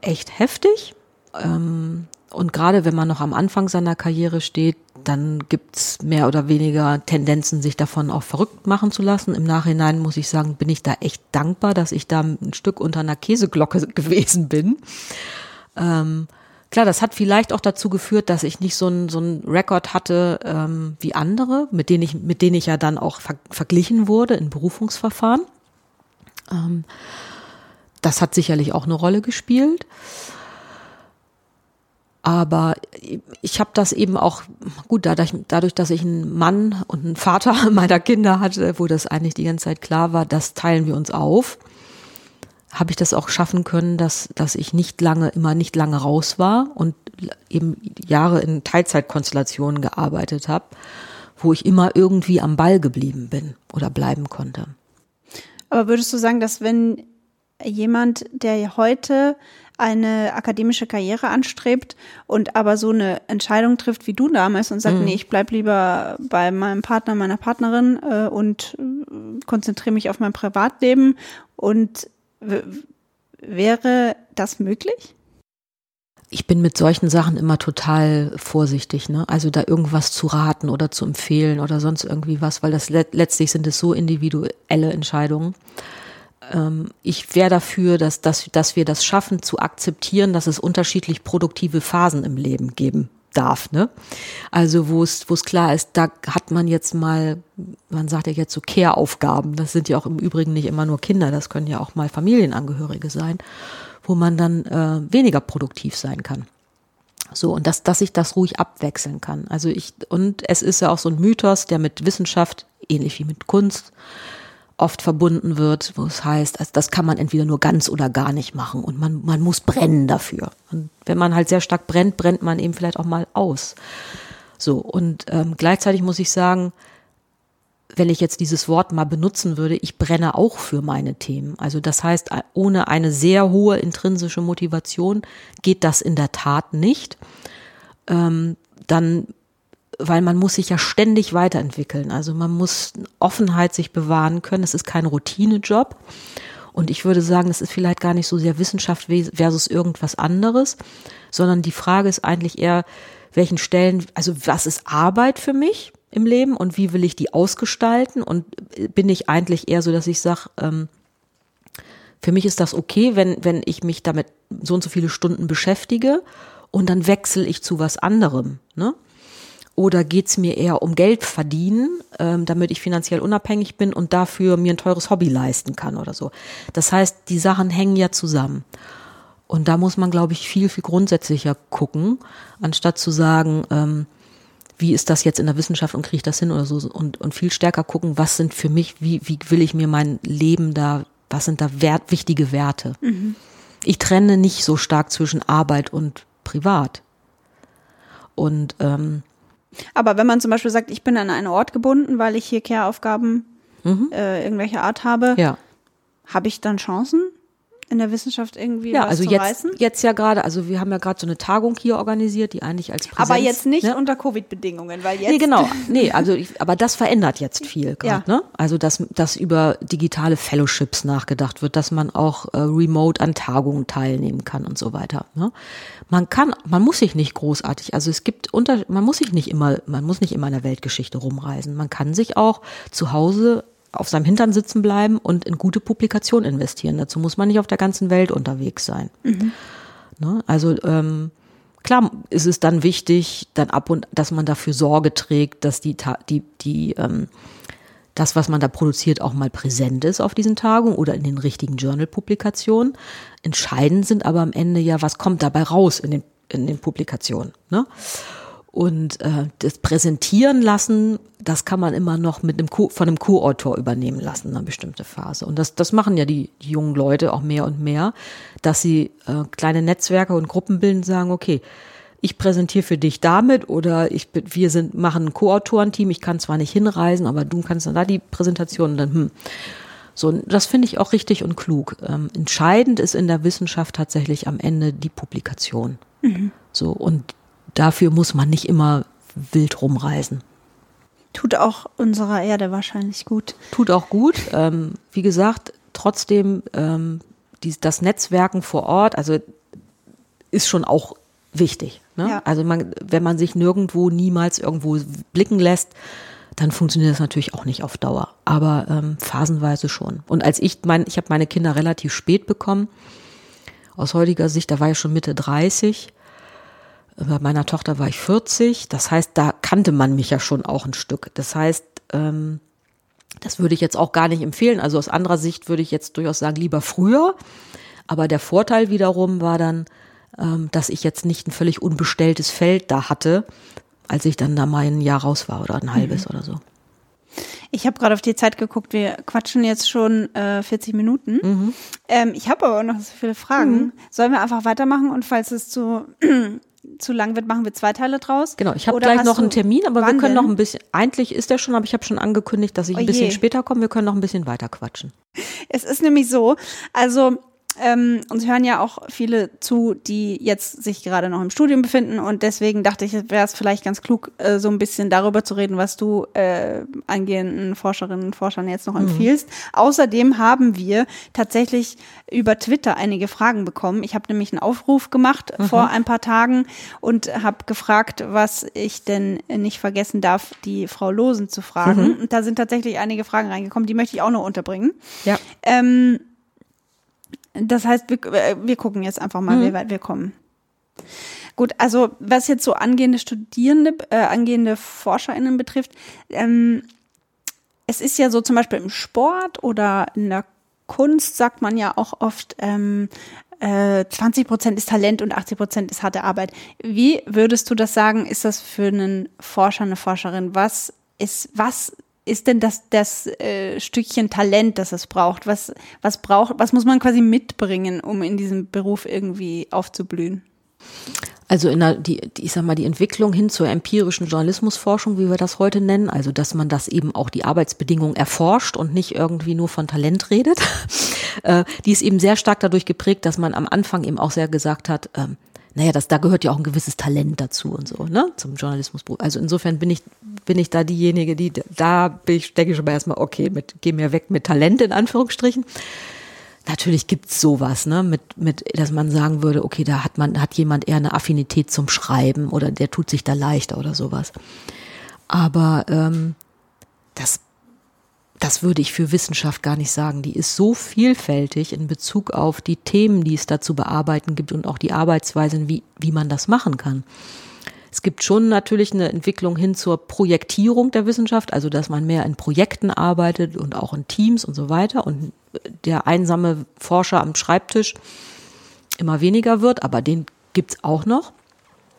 echt heftig. Ähm, und gerade wenn man noch am Anfang seiner Karriere steht, dann gibt's mehr oder weniger Tendenzen, sich davon auch verrückt machen zu lassen. Im Nachhinein muss ich sagen, bin ich da echt dankbar, dass ich da ein Stück unter einer Käseglocke <laughs> gewesen bin. Ähm, klar, das hat vielleicht auch dazu geführt, dass ich nicht so ein so ein Rekord hatte ähm, wie andere, mit denen ich mit denen ich ja dann auch ver verglichen wurde in Berufungsverfahren. Ähm, das hat sicherlich auch eine Rolle gespielt. Aber ich habe das eben auch, gut, dadurch, dadurch, dass ich einen Mann und einen Vater <laughs> meiner Kinder hatte, wo das eigentlich die ganze Zeit klar war, das teilen wir uns auf habe ich das auch schaffen können, dass, dass ich nicht lange, immer nicht lange raus war und eben Jahre in Teilzeitkonstellationen gearbeitet habe, wo ich immer irgendwie am Ball geblieben bin oder bleiben konnte. Aber würdest du sagen, dass wenn jemand, der heute eine akademische Karriere anstrebt und aber so eine Entscheidung trifft wie du damals und sagt, mhm. nee, ich bleib lieber bei meinem Partner, meiner Partnerin äh, und äh, konzentriere mich auf mein Privatleben und wäre das möglich? Ich bin mit solchen Sachen immer total vorsichtig, ne? Also da irgendwas zu raten oder zu empfehlen oder sonst irgendwie was, weil das letztlich sind es so individuelle Entscheidungen. Ähm, ich wäre dafür, dass, dass, dass wir das schaffen zu akzeptieren, dass es unterschiedlich produktive Phasen im Leben geben darf. Ne? Also wo es wo es klar ist, da hat man jetzt mal, man sagt ja jetzt so Care-Aufgaben. Das sind ja auch im Übrigen nicht immer nur Kinder, das können ja auch mal Familienangehörige sein, wo man dann äh, weniger produktiv sein kann. So, und dass, dass ich das ruhig abwechseln kann. Also ich, und es ist ja auch so ein Mythos, der mit Wissenschaft, ähnlich wie mit Kunst, oft verbunden wird, wo es heißt, also das kann man entweder nur ganz oder gar nicht machen und man, man muss brennen dafür. Und wenn man halt sehr stark brennt, brennt man eben vielleicht auch mal aus. So, und ähm, gleichzeitig muss ich sagen, wenn ich jetzt dieses Wort mal benutzen würde, ich brenne auch für meine Themen. Also das heißt, ohne eine sehr hohe intrinsische Motivation geht das in der Tat nicht. Ähm, dann weil man muss sich ja ständig weiterentwickeln. Also man muss Offenheit sich bewahren können. Es ist kein Routinejob. Und ich würde sagen, es ist vielleicht gar nicht so sehr Wissenschaft versus irgendwas anderes, sondern die Frage ist eigentlich eher, welchen Stellen, also was ist Arbeit für mich im Leben und wie will ich die ausgestalten? Und bin ich eigentlich eher so, dass ich sage, ähm, für mich ist das okay, wenn, wenn ich mich damit so und so viele Stunden beschäftige und dann wechsle ich zu was anderem. Ne? Oder geht's mir eher um Geld verdienen, ähm, damit ich finanziell unabhängig bin und dafür mir ein teures Hobby leisten kann oder so. Das heißt, die Sachen hängen ja zusammen. Und da muss man, glaube ich, viel, viel grundsätzlicher gucken, anstatt zu sagen, ähm, wie ist das jetzt in der Wissenschaft und kriege ich das hin oder so und, und viel stärker gucken, was sind für mich, wie, wie will ich mir mein Leben da, was sind da wert, wichtige Werte. Mhm. Ich trenne nicht so stark zwischen Arbeit und Privat. Und ähm, aber wenn man zum Beispiel sagt, ich bin an einen Ort gebunden, weil ich hier Care-Aufgaben mhm. äh, irgendwelcher Art habe, ja. habe ich dann Chancen? In der Wissenschaft irgendwie ja, was also zu jetzt, reißen? jetzt ja gerade, also wir haben ja gerade so eine Tagung hier organisiert, die eigentlich als Präsenz, Aber jetzt nicht ne? unter Covid-Bedingungen, weil jetzt. Nee, genau. <laughs> Nee, also ich, aber das verändert jetzt viel gerade, Ja. ne? Also dass, dass über digitale Fellowships nachgedacht wird, dass man auch äh, remote an Tagungen teilnehmen kann und so weiter. Ne? Man kann, man muss sich nicht großartig, also es gibt unter, man muss sich nicht immer, man muss nicht immer in der Weltgeschichte rumreisen. Man kann sich auch zu Hause auf seinem Hintern sitzen bleiben und in gute Publikation investieren. Dazu muss man nicht auf der ganzen Welt unterwegs sein. Ne? Also ähm, klar ist es dann wichtig, dann ab und dass man dafür Sorge trägt, dass die die die ähm, das, was man da produziert, auch mal präsent ist auf diesen Tagungen oder in den richtigen Journal-Publikationen. Entscheidend sind aber am Ende ja, was kommt dabei raus in den, in den Publikationen. Ne? Und äh, das Präsentieren lassen, das kann man immer noch mit einem Co von einem Co-Autor übernehmen lassen, eine bestimmte Phase. Und das, das machen ja die, die jungen Leute auch mehr und mehr, dass sie äh, kleine Netzwerke und Gruppen bilden und sagen, okay, ich präsentiere für dich damit oder ich wir sind machen ein Co-Autorenteam, ich kann zwar nicht hinreisen, aber du kannst dann da die Präsentation und dann hm. So, das finde ich auch richtig und klug. Ähm, entscheidend ist in der Wissenschaft tatsächlich am Ende die Publikation. So, und dafür muss man nicht immer wild rumreisen. Tut auch unserer Erde wahrscheinlich gut. Tut auch gut. Ähm, wie gesagt, trotzdem ähm, die, das Netzwerken vor Ort, also ist schon auch wichtig. Ne? Ja. Also man, wenn man sich nirgendwo niemals irgendwo blicken lässt, dann funktioniert das natürlich auch nicht auf Dauer. Aber ähm, phasenweise schon. Und als ich mein, ich habe meine Kinder relativ spät bekommen. Aus heutiger Sicht, da war ich schon Mitte 30. Bei meiner Tochter war ich 40. Das heißt, da kannte man mich ja schon auch ein Stück. Das heißt, ähm, das würde ich jetzt auch gar nicht empfehlen. Also aus anderer Sicht würde ich jetzt durchaus sagen, lieber früher. Aber der Vorteil wiederum war dann, ähm, dass ich jetzt nicht ein völlig unbestelltes Feld da hatte, als ich dann da mal ein Jahr raus war oder ein halbes oder so. Ich habe gerade auf die Zeit geguckt, wir quatschen jetzt schon äh, 40 Minuten. Mhm. Ähm, ich habe aber noch so viele Fragen. Sollen wir einfach weitermachen und falls es zu, zu lang wird, machen wir zwei Teile draus? Genau, ich habe gleich noch einen Termin, aber wir wann können noch ein bisschen, eigentlich ist der schon, aber ich habe schon angekündigt, dass ich ein Oh bisschen je. später komme. Wir können noch ein bisschen weiter quatschen. Es ist nämlich so, also ähm, uns hören ja auch viele zu, die jetzt sich gerade noch im Studium befinden und deswegen dachte ich, wäre es vielleicht ganz klug, äh, so ein bisschen darüber zu reden, was du äh, angehenden Forscherinnen und Forschern jetzt noch empfiehlst. Außerdem haben wir tatsächlich über Twitter einige Fragen bekommen. Ich habe nämlich einen Aufruf gemacht vor ein paar Tagen und habe gefragt, was ich denn nicht vergessen darf, die Frau Losen zu fragen. Und da sind tatsächlich einige Fragen reingekommen, die möchte ich auch noch unterbringen. Ja. Ähm, das heißt, wir, äh, wir gucken jetzt einfach mal, wie weit wir kommen. Gut, also was jetzt so angehende Studierende, äh, angehende ForscherInnen betrifft, ähm, es ist ja so zum Beispiel im Sport oder in der Kunst sagt man ja auch oft, ähm, äh, 20 Prozent ist Talent und 80 Prozent ist harte Arbeit. Wie würdest du das sagen? Ist das für einen Forscher, eine Forscherin? Was ist, was ist denn das, das äh, Stückchen Talent, das es braucht? Was, was braucht, was muss man quasi mitbringen, um in diesem Beruf irgendwie aufzublühen? Also in der, die, die, ich sag mal, die Entwicklung hin zur empirischen Journalismusforschung, wie wir das heute nennen, also dass man das eben auch die Arbeitsbedingungen erforscht und nicht irgendwie nur von Talent redet, <laughs> äh, die ist eben sehr stark dadurch geprägt, dass man am Anfang eben auch sehr gesagt hat, ähm, naja, das, da gehört ja auch ein gewisses Talent dazu und so, ne, zum Journalismusberuf. Also insofern bin ich, bin ich da diejenige, die, da bin ich, denke ich schon mal erstmal, okay, mit, geh mir weg mit Talent in Anführungsstrichen. Natürlich gibt's sowas, ne, mit, mit, dass man sagen würde, okay, da hat man, hat jemand eher eine Affinität zum Schreiben oder der tut sich da leichter oder sowas. Aber ähm, das, das würde ich für Wissenschaft gar nicht sagen. Die ist so vielfältig in Bezug auf die Themen, die es da zu bearbeiten gibt und auch die Arbeitsweisen, wie, wie man das machen kann. Es gibt schon natürlich eine Entwicklung hin zur Projektierung der Wissenschaft, also dass man mehr in Projekten arbeitet und auch in Teams und so weiter. Und der einsame Forscher am Schreibtisch immer weniger wird, aber den gibt's auch noch.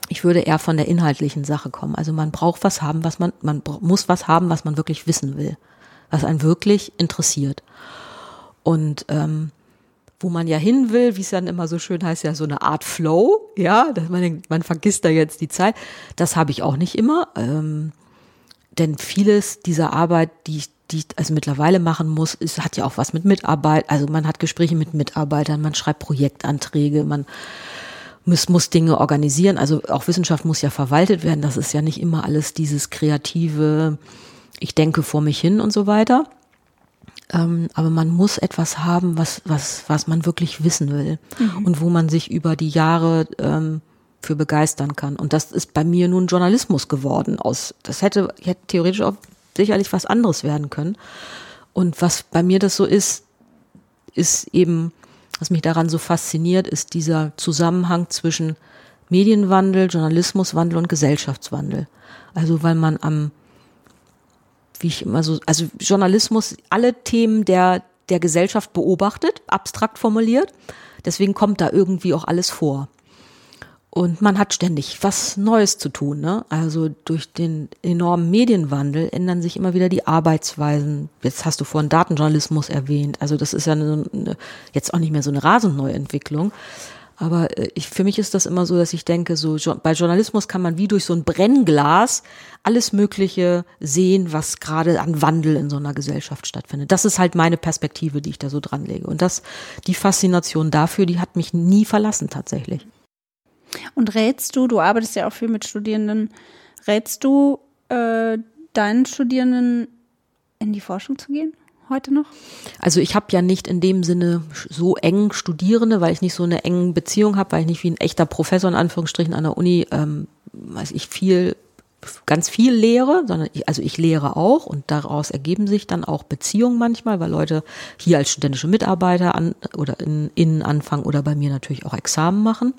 Ich würde eher von der inhaltlichen Sache kommen. Also man braucht was haben, was man, man muss was haben, was man wirklich wissen will, was einen wirklich interessiert. Und ähm, wo man ja hin will, wie es dann immer so schön heißt, ja so eine Art Flow, ja, dass man denkt, man vergisst da jetzt die Zeit. Das habe ich auch nicht immer, ähm, denn vieles dieser Arbeit, die ich die ich also mittlerweile machen muss, ist, hat ja auch was mit Mitarbeit. Also man hat Gespräche mit Mitarbeitern, man schreibt Projektanträge, man muss, muss Dinge organisieren. Also auch Wissenschaft muss ja verwaltet werden. Das ist ja nicht immer alles dieses kreative, ich denke vor mich hin und so weiter. Ähm, aber man muss etwas haben, was, was, was man wirklich wissen will mhm. und wo man sich über die Jahre ähm, für begeistern kann. Und das ist bei mir nun Journalismus geworden. Aus, das hätte, hätte theoretisch auch sicherlich was anderes werden können. Und was bei mir das so ist, ist eben, was mich daran so fasziniert, ist dieser Zusammenhang zwischen Medienwandel, Journalismuswandel und Gesellschaftswandel. Also weil man am, wie ich immer so, also Journalismus alle Themen der, der Gesellschaft beobachtet, abstrakt formuliert. Deswegen kommt da irgendwie auch alles vor. Und man hat ständig was Neues zu tun. Ne? Also durch den enormen Medienwandel ändern sich immer wieder die Arbeitsweisen. Jetzt hast du vorhin Datenjournalismus erwähnt. Also das ist ja eine, eine, jetzt auch nicht mehr so eine rasend neue Entwicklung. Aber äh, ich, für mich ist das immer so, dass ich denke, so bei Journalismus kann man wie durch so ein Brennglas alles Mögliche sehen, was gerade an Wandel in so einer Gesellschaft stattfindet. Das ist halt meine Perspektive, die ich da so dran lege. Und das, die Faszination dafür, die hat mich nie verlassen tatsächlich. Und rätst du, du arbeitest ja auch viel mit Studierenden, rätst du äh, deinen Studierenden in die Forschung zu gehen? Heute noch? Also ich habe ja nicht in dem Sinne so eng Studierende, weil ich nicht so eine enge Beziehung habe, weil ich nicht wie ein echter Professor in Anführungsstrichen an der Uni, ähm, weiß ich viel, ganz viel lehre, sondern ich, also ich lehre auch und daraus ergeben sich dann auch Beziehungen manchmal, weil Leute hier als studentische Mitarbeiter an oder in, innen anfangen oder bei mir natürlich auch Examen machen.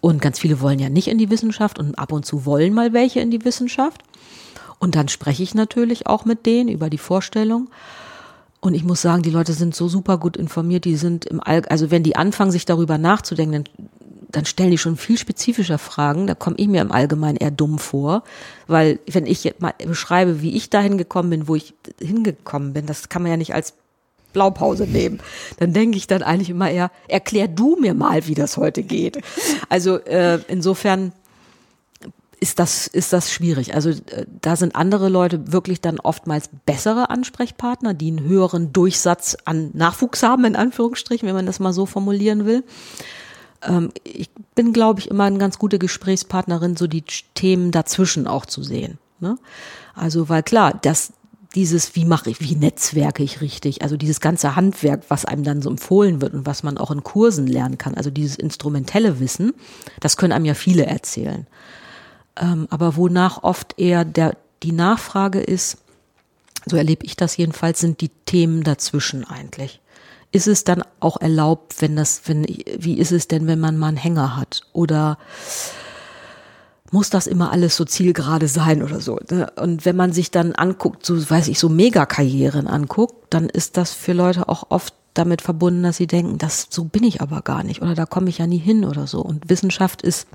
Und ganz viele wollen ja nicht in die Wissenschaft und ab und zu wollen mal welche in die Wissenschaft. Und dann spreche ich natürlich auch mit denen über die Vorstellung. Und ich muss sagen, die Leute sind so super gut informiert, die sind im All, also wenn die anfangen, sich darüber nachzudenken, dann, dann stellen die schon viel spezifischer Fragen. Da komme ich mir im Allgemeinen eher dumm vor. Weil wenn ich jetzt mal beschreibe, wie ich dahin gekommen bin, wo ich hingekommen bin, das kann man ja nicht als Blaupause nehmen. Dann denke ich dann eigentlich immer eher, erklär du mir mal, wie das heute geht. Also äh, insofern ist das, ist das schwierig. Also äh, da sind andere Leute wirklich dann oftmals bessere Ansprechpartner, die einen höheren Durchsatz an Nachwuchs haben, in Anführungsstrichen, wenn man das mal so formulieren will. Ähm, ich bin, glaube ich, immer eine ganz gute Gesprächspartnerin, so die Themen dazwischen auch zu sehen. Ne? Also, weil klar, das, dieses, wie mache ich, wie netzwerke ich richtig, also dieses ganze Handwerk, was einem dann so empfohlen wird und was man auch in Kursen lernen kann, also dieses instrumentelle Wissen, das können einem ja viele erzählen. Ähm, aber wonach oft eher der, die Nachfrage ist, so erlebe ich das jedenfalls, sind die Themen dazwischen eigentlich. Ist es dann auch erlaubt, wenn das, wenn, wie ist es denn, wenn man mal einen Hänger hat? Oder muss das immer alles so zielgerade sein oder so. Ne? Und wenn man sich dann anguckt, so weiß ich, so Megakarrieren anguckt, dann ist das für Leute auch oft damit verbunden, dass sie denken, das so bin ich aber gar nicht oder da komme ich ja nie hin oder so. Und Wissenschaft ist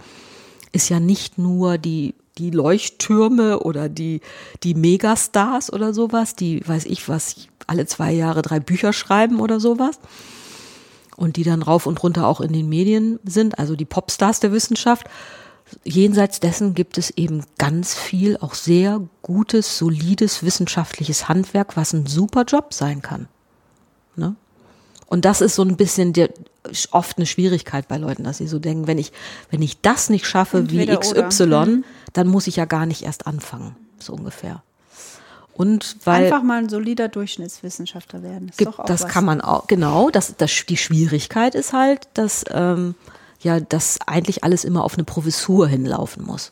ist ja nicht nur die die Leuchttürme oder die die Megastars oder sowas, die weiß ich was alle zwei Jahre drei Bücher schreiben oder sowas und die dann rauf und runter auch in den Medien sind, also die Popstars der Wissenschaft, jenseits dessen gibt es eben ganz viel auch sehr gutes, solides wissenschaftliches Handwerk, was ein super Job sein kann. Ne? Und das ist so ein bisschen der, oft eine Schwierigkeit bei Leuten, dass sie so denken, wenn ich, wenn ich das nicht schaffe Entweder wie XY, mhm. dann muss ich ja gar nicht erst anfangen, so ungefähr. Und weil einfach mal ein solider Durchschnittswissenschaftler werden. Gibt, das was. kann man auch genau. Das, das die Schwierigkeit ist halt, dass ähm, ja, dass eigentlich alles immer auf eine Professur hinlaufen muss.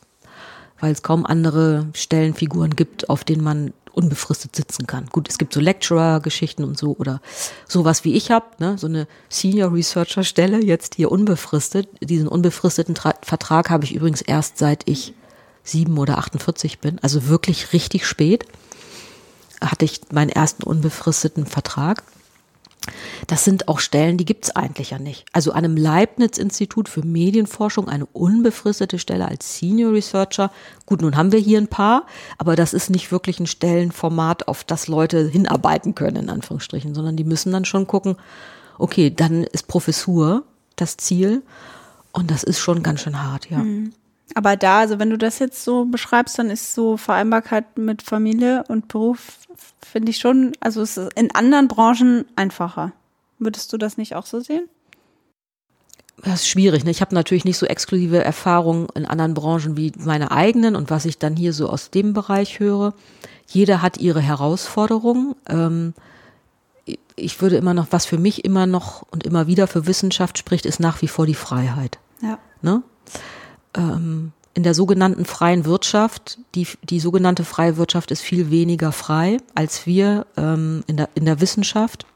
Weil es kaum andere Stellenfiguren gibt, auf denen man unbefristet sitzen kann. Gut, es gibt so Lecturer-Geschichten und so oder sowas wie ich habe, ne, so eine Senior Researcher Stelle jetzt hier unbefristet. Diesen unbefristeten Tra Vertrag habe ich übrigens erst seit ich sieben oder 48 bin, also wirklich richtig spät hatte ich meinen ersten unbefristeten Vertrag Das sind auch Stellen, die gibt's eigentlich ja nicht. Also einem Leibniz-Institut für Medienforschung eine unbefristete Stelle als Senior Researcher. Gut, nun haben wir hier ein paar, aber das ist nicht wirklich ein Stellenformat, auf das Leute hinarbeiten können, in Anführungsstrichen, sondern die müssen dann schon gucken, okay, dann ist Professur das Ziel und das ist schon ganz schön hart, ja. Mhm. Aber da, also wenn du das jetzt so beschreibst, dann ist so Vereinbarkeit mit Familie und Beruf, finde ich schon, also es ist in anderen Branchen einfacher. Würdest du das nicht auch so sehen? Das ist schwierig. Ne? Ich habe natürlich nicht so exklusive Erfahrungen in anderen Branchen wie meine eigenen und was ich dann hier so aus dem Bereich höre. Jeder hat ihre Herausforderungen. Ähm, ich würde immer noch, was für mich immer noch und immer wieder für Wissenschaft spricht, ist nach wie vor die Freiheit. Ja. Ne? Ähm, in der sogenannten freien Wirtschaft, die, die sogenannte freie Wirtschaft ist viel weniger frei als wir ähm, in, der, in der Wissenschaft,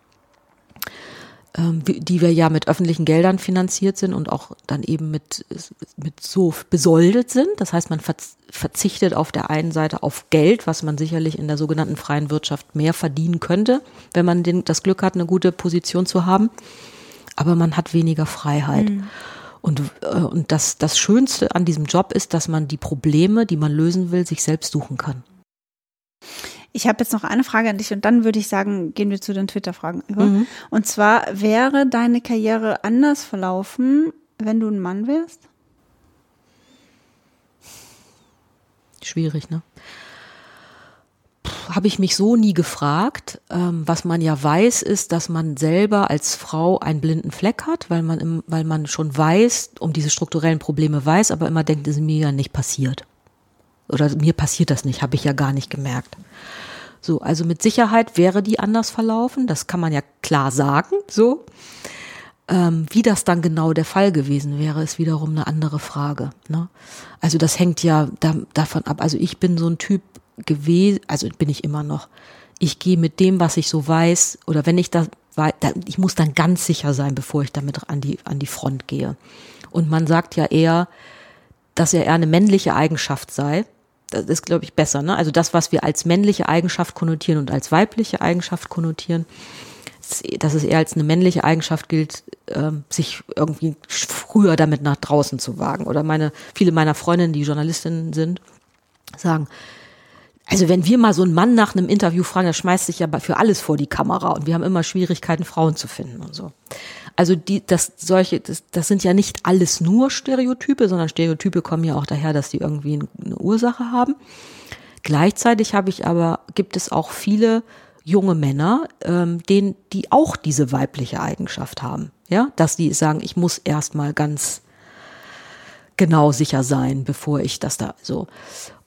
ähm, die wir ja mit öffentlichen Geldern finanziert sind und auch dann eben mit, mit so besoldet sind. Das heißt, man verzichtet auf der einen Seite auf Geld, was man sicherlich in der sogenannten freien Wirtschaft mehr verdienen könnte, wenn man den, das Glück hat, eine gute Position zu haben. Aber man hat weniger Freiheit. Mhm. Und, äh, und das, das Schönste an diesem Job ist, dass man die Probleme, die man lösen will, sich selbst suchen kann. Ich habe jetzt noch eine Frage an dich und dann würde ich sagen, gehen wir zu den Twitter-Fragen über. Mhm. Und zwar, wäre deine Karriere anders verlaufen, wenn du ein Mann wärst? Schwierig, ne? Habe ich mich so nie gefragt. Ähm, was man ja weiß, ist, dass man selber als Frau einen blinden Fleck hat, weil man, im, weil man schon weiß, um diese strukturellen Probleme weiß, aber immer denkt, es ist mir ja nicht passiert. Oder mir passiert das nicht, habe ich ja gar nicht gemerkt. So, also mit Sicherheit wäre die anders verlaufen, das kann man ja klar sagen, so. Ähm, wie das dann genau der Fall gewesen wäre, ist wiederum eine andere Frage. Ne? Also das hängt ja da, davon ab. Also ich bin so ein Typ, gewesen, also bin ich immer noch. Ich gehe mit dem, was ich so weiß, oder wenn ich da, ich muss dann ganz sicher sein, bevor ich damit an die, an die Front gehe. Und man sagt ja eher, dass er eher eine männliche Eigenschaft sei. Das ist, glaube ich, besser. Ne? Also das, was wir als männliche Eigenschaft konnotieren und als weibliche Eigenschaft konnotieren, dass es eher als eine männliche Eigenschaft gilt, ähm, sich irgendwie früher damit nach draußen zu wagen. Oder meine, viele meiner Freundinnen, die Journalistinnen sind, sagen, also wenn wir mal so einen Mann nach einem Interview fragen, der schmeißt sich ja für alles vor die Kamera und wir haben immer Schwierigkeiten, Frauen zu finden und so. Also die, das solche, das, das sind ja nicht alles nur Stereotype, sondern Stereotype kommen ja auch daher, dass die irgendwie eine Ursache haben. Gleichzeitig habe ich aber, gibt es auch viele junge Männer, ähm, denen, die auch diese weibliche Eigenschaft haben. Ja, dass die sagen, ich muss erstmal ganz genau sicher sein, bevor ich das da so.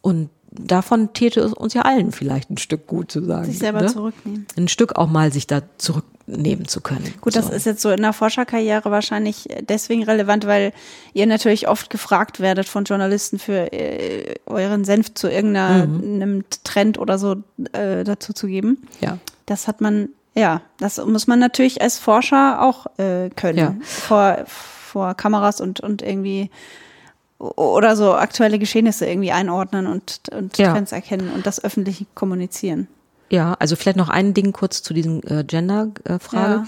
Und davon täte es uns ja allen vielleicht ein Stück gut zu sagen. Sich selber ne? zurücknehmen. Ein Stück auch mal sich da zurücknehmen zu können. Gut, das ist jetzt so in der Forscherkarriere wahrscheinlich deswegen relevant, weil ihr natürlich oft gefragt werdet von Journalisten für äh, euren Senf zu irgendeinem mhm. Trend oder so äh, dazu zu geben. Ja. Das hat man, ja, das muss man natürlich als Forscher auch äh, können. Ja. Vor, vor Kameras und, und irgendwie oder so aktuelle Geschehnisse irgendwie einordnen und, und ja. Trends erkennen und das öffentlich kommunizieren. Ja, also vielleicht noch ein Ding kurz zu diesen äh, Gender-Frage. Ja.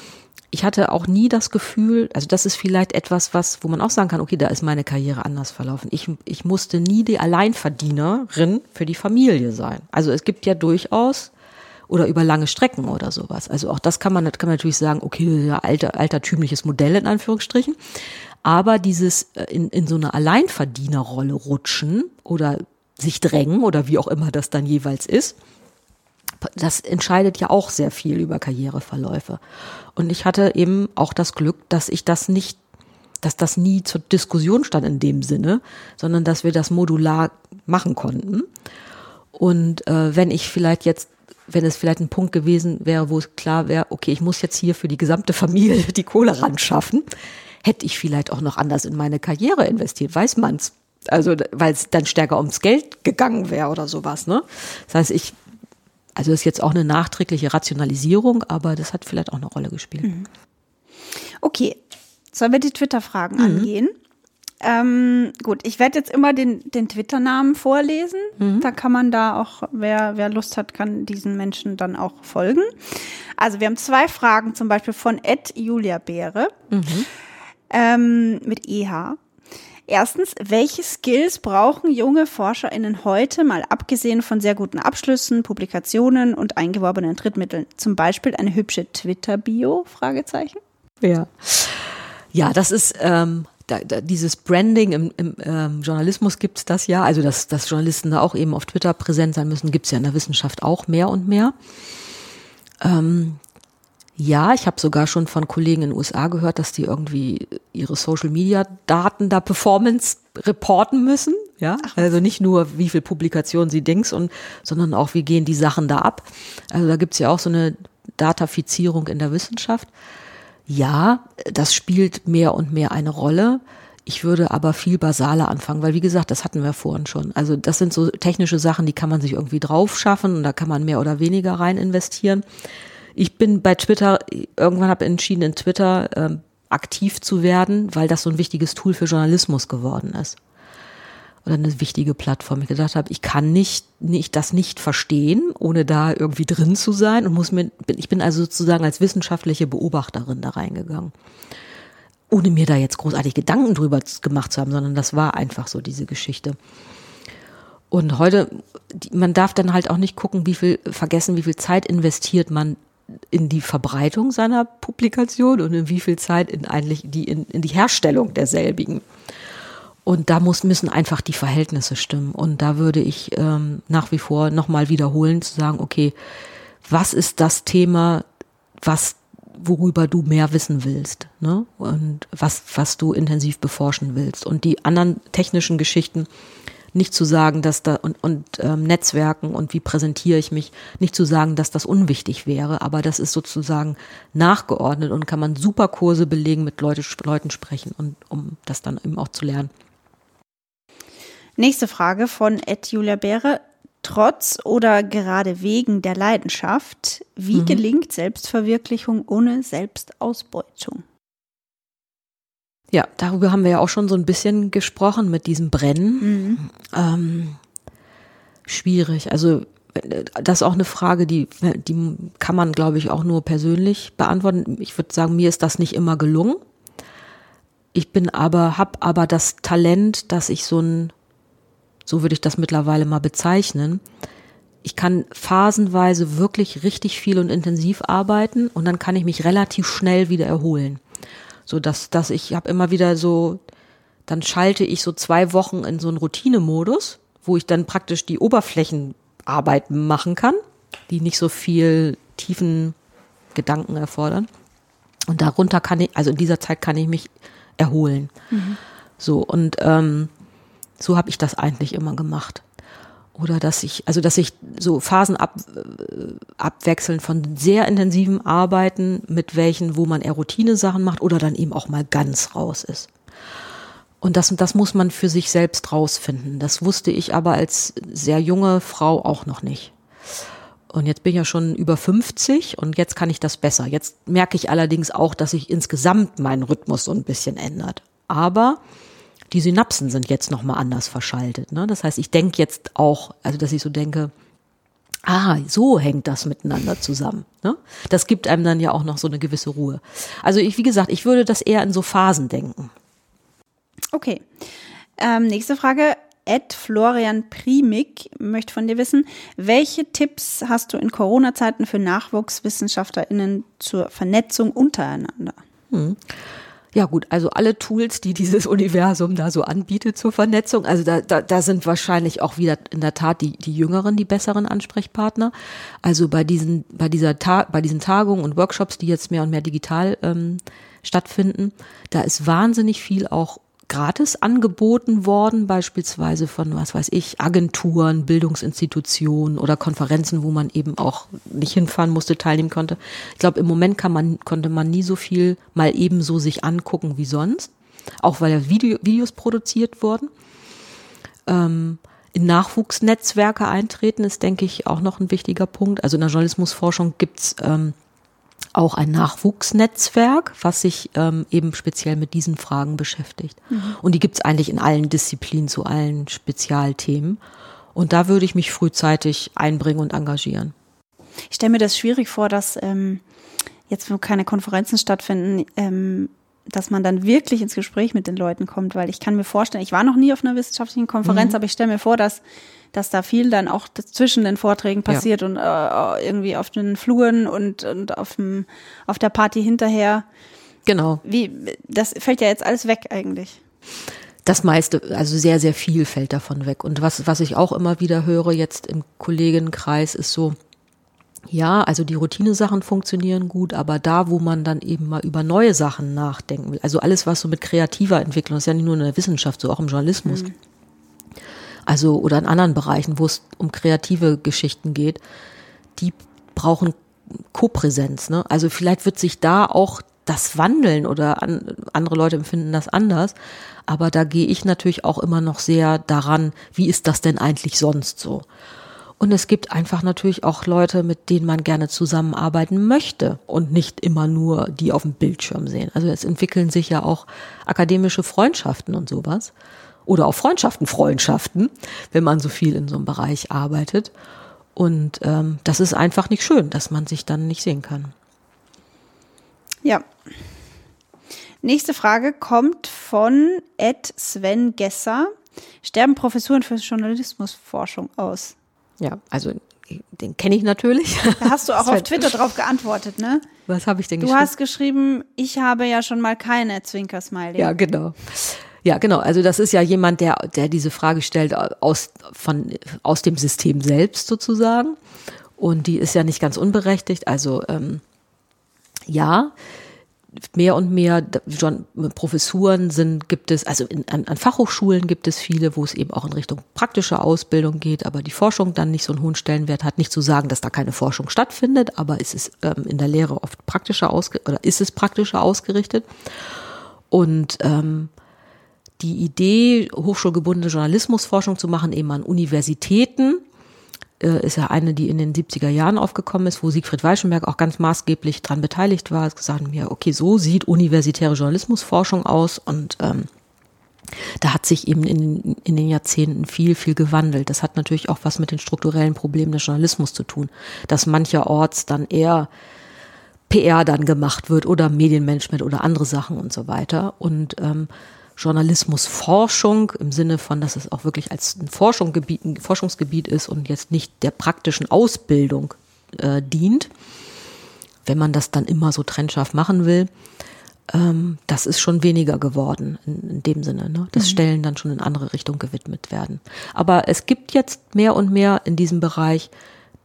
Ich hatte auch nie das Gefühl, also das ist vielleicht etwas, was, wo man auch sagen kann, okay, da ist meine Karriere anders verlaufen. Ich, ich musste nie die Alleinverdienerin für die Familie sein. Also es gibt ja durchaus oder über lange Strecken oder sowas. Also auch das kann man, kann man natürlich sagen, okay, ja, alter, altertümliches Modell in Anführungsstrichen. Aber dieses äh, in, in so eine Alleinverdienerrolle rutschen oder sich drängen oder wie auch immer das dann jeweils ist, das entscheidet ja auch sehr viel über Karriereverläufe. Und ich hatte eben auch das Glück, dass ich das nicht, dass das nie zur Diskussion stand in dem Sinne, sondern dass wir das modular machen konnten. Und äh, wenn ich vielleicht jetzt, wenn es vielleicht ein Punkt gewesen wäre, wo es klar wäre, okay, ich muss jetzt hier für die gesamte Familie <laughs> die Kohle ran schaffen, hätte ich vielleicht auch noch anders in meine Karriere investiert, weiß man's. Also, weil es dann stärker ums Geld gegangen wäre oder sowas, ne? Das heißt, ich, also das ist jetzt auch eine nachträgliche Rationalisierung, aber das hat vielleicht auch eine Rolle gespielt. Mhm. Okay, sollen wir die Twitter-Fragen mhm. angehen? Ähm, gut, ich werde jetzt immer den, den Twitter-Namen vorlesen. Mhm. Da kann man da auch, wer, wer Lust hat, kann diesen Menschen dann auch folgen. Also wir haben zwei Fragen, zum Beispiel von Ed Julia Beere ähm, mit EH. Erstens, welche Skills brauchen junge ForscherInnen heute, mal abgesehen von sehr guten Abschlüssen, Publikationen und eingeworbenen Drittmitteln? Zum Beispiel eine hübsche Twitter-Bio? Fragezeichen. Ja. Ja, das ist ähm, da, da, dieses Branding im, im ähm, Journalismus gibt's das ja, also dass, dass Journalisten da auch eben auf Twitter präsent sein müssen, gibt's ja in der Wissenschaft auch mehr und mehr. Ähm, ja, ich habe sogar schon von Kollegen in den USA gehört, dass die irgendwie ihre Social-Media-Daten da Performance reporten müssen. Ja, also nicht nur, wie viel Publikationen sie dings und, sondern auch, wie gehen die Sachen da ab. Also da gibt's ja auch so eine Datafizierung in der Wissenschaft. Ja, das spielt mehr und mehr eine Rolle. Ich würde aber viel basaler anfangen, weil wie gesagt, das hatten wir vorhin schon. Also das sind so technische Sachen, die kann man sich irgendwie drauf schaffen und da kann man mehr oder weniger rein investieren. Ich bin bei Twitter, irgendwann habe entschieden, in Twitter ähm, aktiv zu werden, weil das so ein wichtiges Tool für Journalismus geworden ist. Oder eine wichtige Plattform. Ich gedacht habe, ich kann nicht, nicht das nicht verstehen, ohne da irgendwie drin zu sein und muss mir, ich bin also sozusagen als wissenschaftliche Beobachterin da reingegangen. Ohne mir da jetzt großartig Gedanken drüber gemacht zu haben, sondern das war einfach so diese Geschichte. Und heute, man darf dann halt auch nicht gucken, wie viel, vergessen, wie viel Zeit investiert man in die Verbreitung seiner Publikation und in wie viel Zeit in eigentlich die, in, in die Herstellung derselbigen. Und da muss, müssen einfach die Verhältnisse stimmen. Und da würde ich ähm, nach wie vor nochmal wiederholen, zu sagen, okay, was ist das Thema, was, worüber du mehr wissen willst, ne? Und was, was du intensiv beforschen willst. Und die anderen technischen Geschichten, nicht zu sagen, dass da und, und ähm, Netzwerken und wie präsentiere ich mich, nicht zu sagen, dass das unwichtig wäre, aber das ist sozusagen nachgeordnet und kann man super Kurse belegen, mit Leute, Leuten sprechen und um das dann eben auch zu lernen. Nächste Frage von Ed Julia Beere. Trotz oder gerade wegen der Leidenschaft, wie Mhm. gelingt Selbstverwirklichung ohne Selbstausbeutung? Ja, darüber haben wir ja auch schon so ein bisschen gesprochen mit diesem Brennen. Mhm. Ähm, schwierig. Also das ist auch eine Frage, die, die kann man, glaube ich, auch nur persönlich beantworten. Ich würde sagen, mir ist das nicht immer gelungen. Ich bin aber, habe aber das Talent, dass ich so ein, so würde ich das mittlerweile mal bezeichnen. Ich kann phasenweise wirklich richtig viel und intensiv arbeiten und dann kann ich mich relativ schnell wieder erholen. So dass, dass ich habe immer wieder so, dann schalte ich so zwei Wochen in so einen Routinemodus, wo ich dann praktisch die Oberflächenarbeit machen kann, die nicht so viel tiefen Gedanken erfordern. Und darunter kann ich, also in dieser Zeit kann ich mich erholen. So, und ähm, so habe ich das eigentlich immer gemacht. Oder dass ich, also dass ich so Phasen ab, äh, abwechseln von sehr intensiven Arbeiten, mit welchen, wo man eher Routine-Sachen macht oder dann eben auch mal ganz raus ist. Und das, das muss man für sich selbst rausfinden. Das wusste ich aber als sehr junge Frau auch noch nicht. Und jetzt bin ich ja schon über 50 und jetzt kann ich das besser. Jetzt merke ich allerdings auch, dass sich insgesamt mein Rhythmus so ein bisschen ändert. Aber die Synapsen sind jetzt nochmal anders verschaltet. Ne? Das heißt, ich denke jetzt auch, also dass ich so denke, ah, so hängt das miteinander zusammen. Ne? Das gibt einem dann ja auch noch so eine gewisse Ruhe. Also ich, wie gesagt, ich würde das eher in so Phasen denken. Okay. Ähm, nächste Frage. Ed Florian Primig möchte von dir wissen, welche Tipps hast du in Corona-Zeiten für NachwuchswissenschaftlerInnen zur Vernetzung untereinander? Ja gut, also alle Tools, die dieses <laughs> Universum da so anbietet zur Vernetzung, also da, da, da sind wahrscheinlich auch wieder in der Tat die, die Jüngeren die besseren Ansprechpartner. Also bei diesen, bei dieser Ta bei diesen Tagungen und Workshops, die jetzt mehr und mehr digital ähm, stattfinden, da ist wahnsinnig viel auch gratis angeboten worden, beispielsweise von, was weiß ich, Agenturen, Bildungsinstitutionen oder Konferenzen, wo man eben auch nicht hinfahren musste, teilnehmen konnte. Ich glaube, im Moment kann man, konnte man nie so viel mal ebenso sich angucken wie sonst, auch weil ja Video, Videos produziert wurden. Ähm, in Nachwuchsnetzwerke eintreten ist, denke ich, auch noch ein wichtiger Punkt. Also in der Journalismusforschung gibt's ähm, auch ein Nachwuchsnetzwerk, was sich ähm, eben speziell mit diesen Fragen beschäftigt. Mhm. Und die gibt es eigentlich in allen Disziplinen zu allen Spezialthemen. Und da würde ich mich frühzeitig einbringen und engagieren. Ich stelle mir das schwierig vor, dass ähm, jetzt, wo keine Konferenzen stattfinden, ähm, dass man dann wirklich ins Gespräch mit den Leuten kommt, weil ich kann mir vorstellen, ich war noch nie auf einer wissenschaftlichen Konferenz, mhm. aber ich stelle mir vor, dass dass da viel dann auch zwischen den Vorträgen passiert ja. und äh, irgendwie auf den Fluren und, und auf, dem, auf der Party hinterher. Genau. Wie, das fällt ja jetzt alles weg eigentlich. Das meiste, also sehr, sehr viel fällt davon weg. Und was, was ich auch immer wieder höre jetzt im Kollegenkreis ist so, ja, also die Routinesachen funktionieren gut, aber da, wo man dann eben mal über neue Sachen nachdenken will, also alles, was so mit kreativer Entwicklung ist, ja nicht nur in der Wissenschaft, so auch im Journalismus. Mhm. Also, oder in anderen Bereichen, wo es um kreative Geschichten geht, die brauchen Kopräsenz. Ne? Also vielleicht wird sich da auch das wandeln oder an, andere Leute empfinden das anders. Aber da gehe ich natürlich auch immer noch sehr daran, wie ist das denn eigentlich sonst so? Und es gibt einfach natürlich auch Leute, mit denen man gerne zusammenarbeiten möchte und nicht immer nur die auf dem Bildschirm sehen. Also es entwickeln sich ja auch akademische Freundschaften und sowas. Oder auch Freundschaften, Freundschaften, wenn man so viel in so einem Bereich arbeitet. Und ähm, das ist einfach nicht schön, dass man sich dann nicht sehen kann. Ja. Nächste Frage kommt von Ed Sven Gesser. Sterben Professuren für Journalismusforschung aus? Ja, also den kenne ich natürlich. Da hast du auch <laughs> auf Twitter drauf geantwortet, ne? Was habe ich denn du geschrieben? Du hast geschrieben, ich habe ja schon mal keine Zwinker-Smiley. Ja, genau. Ja, genau. Also das ist ja jemand, der, der diese Frage stellt aus, von, aus dem System selbst sozusagen. Und die ist ja nicht ganz unberechtigt. Also ähm, ja, mehr und mehr schon Professuren sind, gibt es, also in, an, an, Fachhochschulen gibt es viele, wo es eben auch in Richtung praktische Ausbildung geht, aber die Forschung dann nicht so einen hohen Stellenwert hat. Nicht zu sagen, dass da keine Forschung stattfindet, aber es ist ähm, in der Lehre oft praktischer ausge oder ist es praktischer ausgerichtet. Und ähm, die Idee, hochschulgebundene Journalismusforschung zu machen, eben an Universitäten, äh, ist ja eine, die in den 70er Jahren aufgekommen ist, wo Siegfried Weichenberg auch ganz maßgeblich dran beteiligt war. Es gesagt mir, okay, so sieht universitäre Journalismusforschung aus und ähm, da hat sich eben in, in den Jahrzehnten viel, viel gewandelt. Das hat natürlich auch was mit den strukturellen Problemen des Journalismus zu tun, dass mancherorts dann eher PR dann gemacht wird oder Medienmanagement oder andere Sachen und so weiter. Und ähm, Journalismusforschung im Sinne von, dass es auch wirklich als ein, Forschungsgebiet, ein Forschungsgebiet ist und jetzt nicht der praktischen Ausbildung äh, dient, wenn man das dann immer so trennscharf machen will, ähm, das ist schon weniger geworden in, in dem Sinne. Ne? Dass mhm. Stellen dann schon in andere Richtung gewidmet werden. Aber es gibt jetzt mehr und mehr in diesem Bereich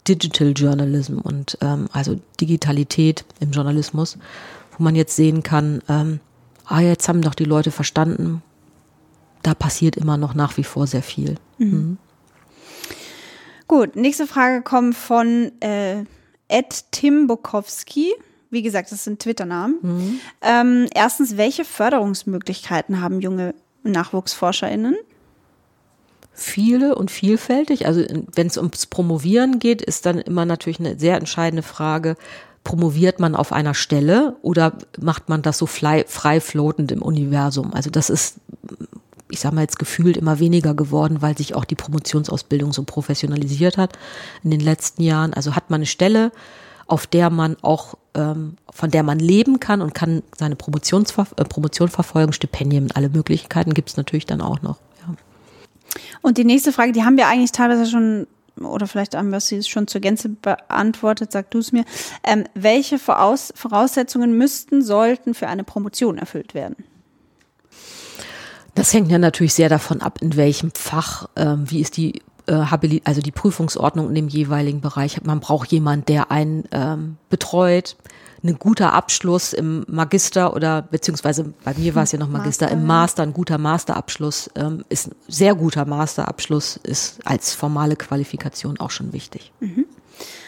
Digital Journalism und ähm, also Digitalität im Journalismus, wo man jetzt sehen kann, ähm, ah, jetzt haben doch die Leute verstanden, da passiert immer noch nach wie vor sehr viel. Mhm. Mhm. Gut, nächste Frage kommt von äh, Ed Tim Bukowski. Wie gesagt, das sind Twitter-Namen. Mhm. Ähm, erstens, welche Förderungsmöglichkeiten haben junge NachwuchsforscherInnen? Viele und vielfältig. Also wenn es ums Promovieren geht, ist dann immer natürlich eine sehr entscheidende Frage, promoviert man auf einer Stelle oder macht man das so frei, frei floatend im Universum? Also das ist, ich sage mal jetzt gefühlt immer weniger geworden, weil sich auch die Promotionsausbildung so professionalisiert hat in den letzten Jahren. Also hat man eine Stelle, auf der man auch, ähm, von der man leben kann und kann seine Promotionsver äh, Promotion verfolgen, Stipendien, alle Möglichkeiten gibt es natürlich dann auch noch. Ja. Und die nächste Frage, die haben wir eigentlich teilweise schon oder vielleicht haben wir sie schon zur Gänze beantwortet, sag du es mir. Ähm, welche Voraus Voraussetzungen müssten, sollten für eine Promotion erfüllt werden? Das hängt ja natürlich sehr davon ab, in welchem Fach, ähm, wie ist die äh, also die Prüfungsordnung in dem jeweiligen Bereich. Man braucht jemanden, der einen ähm, betreut, ein guter Abschluss im Magister oder beziehungsweise bei mir war es ja noch Magister, Master, im Master, ein guter Masterabschluss ähm, ist ein sehr guter Masterabschluss ist als formale Qualifikation auch schon wichtig. Mhm.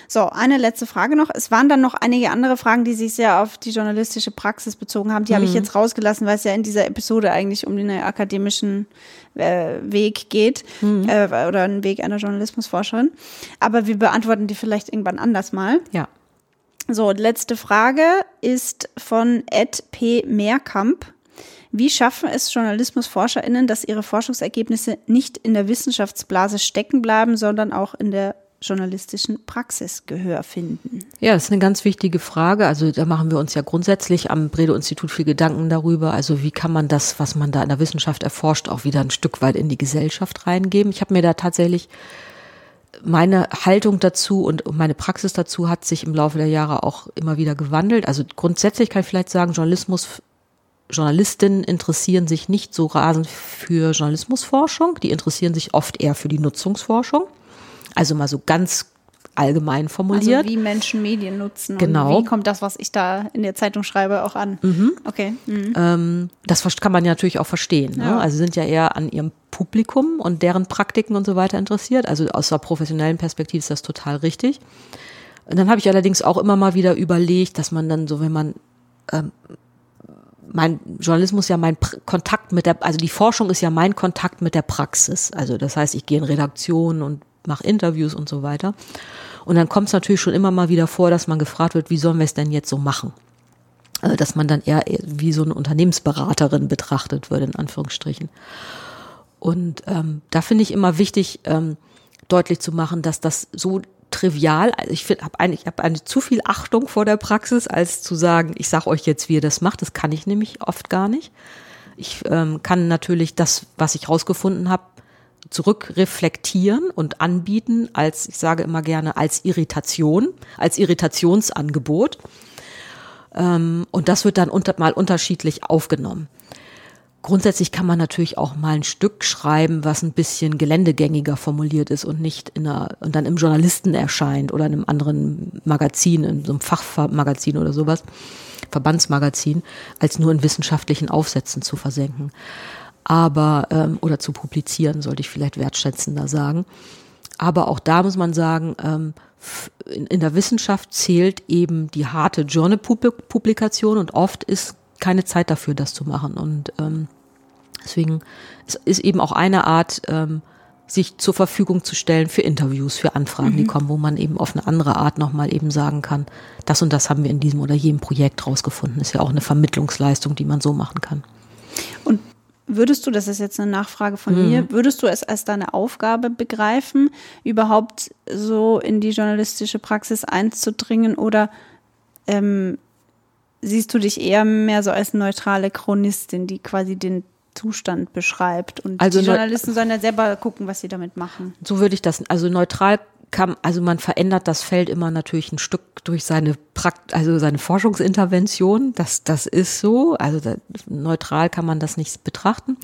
So, eine letzte Frage noch. Es waren dann noch einige andere Fragen, die sich sehr auf die journalistische Praxis bezogen haben. Die mhm. habe ich mhm. jetzt rausgelassen, weil es ja in dieser Episode eigentlich um den akademischen äh, Weg geht mhm. äh, oder einen Weg einer Journalismusforscherin. Aber wir beantworten die vielleicht irgendwann anders mal. Ja. So, letzte Frage ist von Ed P. Mehrkamp. Wie schaffen es JournalismusforscherInnen, dass ihre Forschungsergebnisse nicht in der Wissenschaftsblase stecken bleiben, sondern auch in der journalistischen Praxis Gehör finden? Ja, das ist eine ganz wichtige Frage. Also da machen wir uns ja grundsätzlich am Bredow-Institut viel Gedanken darüber. Also wie kann man das, was man da in der Wissenschaft erforscht, auch wieder ein Stück weit in die Gesellschaft reingeben? Ich habe mir da tatsächlich meine Haltung dazu und meine Praxis dazu hat sich im Laufe der Jahre auch immer wieder gewandelt. Also grundsätzlich kann ich vielleicht sagen, Journalismus Journalistinnen interessieren sich nicht so rasend für Journalismusforschung, die interessieren sich oft eher für die Nutzungsforschung. Also mal so ganz allgemein formuliert. Also wie Menschen Medien nutzen. Genau. Und wie kommt das, was ich da in der Zeitung schreibe, auch an? Mhm. Okay. Mhm. Ähm, das kann man ja natürlich auch verstehen. Ne? Ja. Also sind ja eher an ihrem Publikum und deren Praktiken und so weiter interessiert. Also aus der professionellen Perspektive ist das total richtig. Und dann habe ich allerdings auch immer mal wieder überlegt, dass man dann so, wenn man ähm, mein Journalismus ja mein Pr Kontakt mit der, also die Forschung ist ja mein Kontakt mit der Praxis. Also das heißt, ich gehe in Redaktionen und mache Interviews und so weiter. Und dann kommt es natürlich schon immer mal wieder vor, dass man gefragt wird, wie sollen wir es denn jetzt so machen? Also, dass man dann eher wie so eine Unternehmensberaterin betrachtet wird, in Anführungsstrichen. Und ähm, da finde ich immer wichtig, ähm, deutlich zu machen, dass das so trivial, also ich habe eigentlich ich hab eine zu viel Achtung vor der Praxis, als zu sagen, ich sage euch jetzt, wie ihr das macht. Das kann ich nämlich oft gar nicht. Ich ähm, kann natürlich das, was ich rausgefunden habe, zurückreflektieren und anbieten als, ich sage immer gerne, als Irritation, als Irritationsangebot. Ähm, und das wird dann unter, mal unterschiedlich aufgenommen. Grundsätzlich kann man natürlich auch mal ein Stück schreiben, was ein bisschen geländegängiger formuliert ist und nicht in einer, und dann im Journalisten erscheint oder in einem anderen Magazin, in so einem Fachmagazin oder sowas, Verbandsmagazin, als nur in wissenschaftlichen Aufsätzen zu versenken. Aber, ähm, oder zu publizieren, sollte ich vielleicht wertschätzender sagen. Aber auch da muss man sagen, ähm, in, in der Wissenschaft zählt eben die harte Journal-Publikation und oft ist keine Zeit dafür, das zu machen. Und ähm, deswegen ist, ist eben auch eine Art, ähm, sich zur Verfügung zu stellen für Interviews, für Anfragen, die kommen, wo man eben auf eine andere Art nochmal eben sagen kann, das und das haben wir in diesem oder jenem Projekt rausgefunden. Ist ja auch eine Vermittlungsleistung, die man so machen kann. Und würdest du, das ist jetzt eine Nachfrage von Mhm. mir, würdest du es als deine Aufgabe begreifen, überhaupt so in die journalistische Praxis einzudringen oder ähm, siehst du dich eher mehr so als neutrale Chronistin, die quasi den Zustand beschreibt und Also die Journalisten sollen ja selber gucken, was sie damit machen. So würde ich das, also neutral kann, also man verändert das Feld immer natürlich ein Stück durch seine Prakt, also seine Forschungsintervention. Das, das ist so. Also da, neutral kann man das nicht betrachten.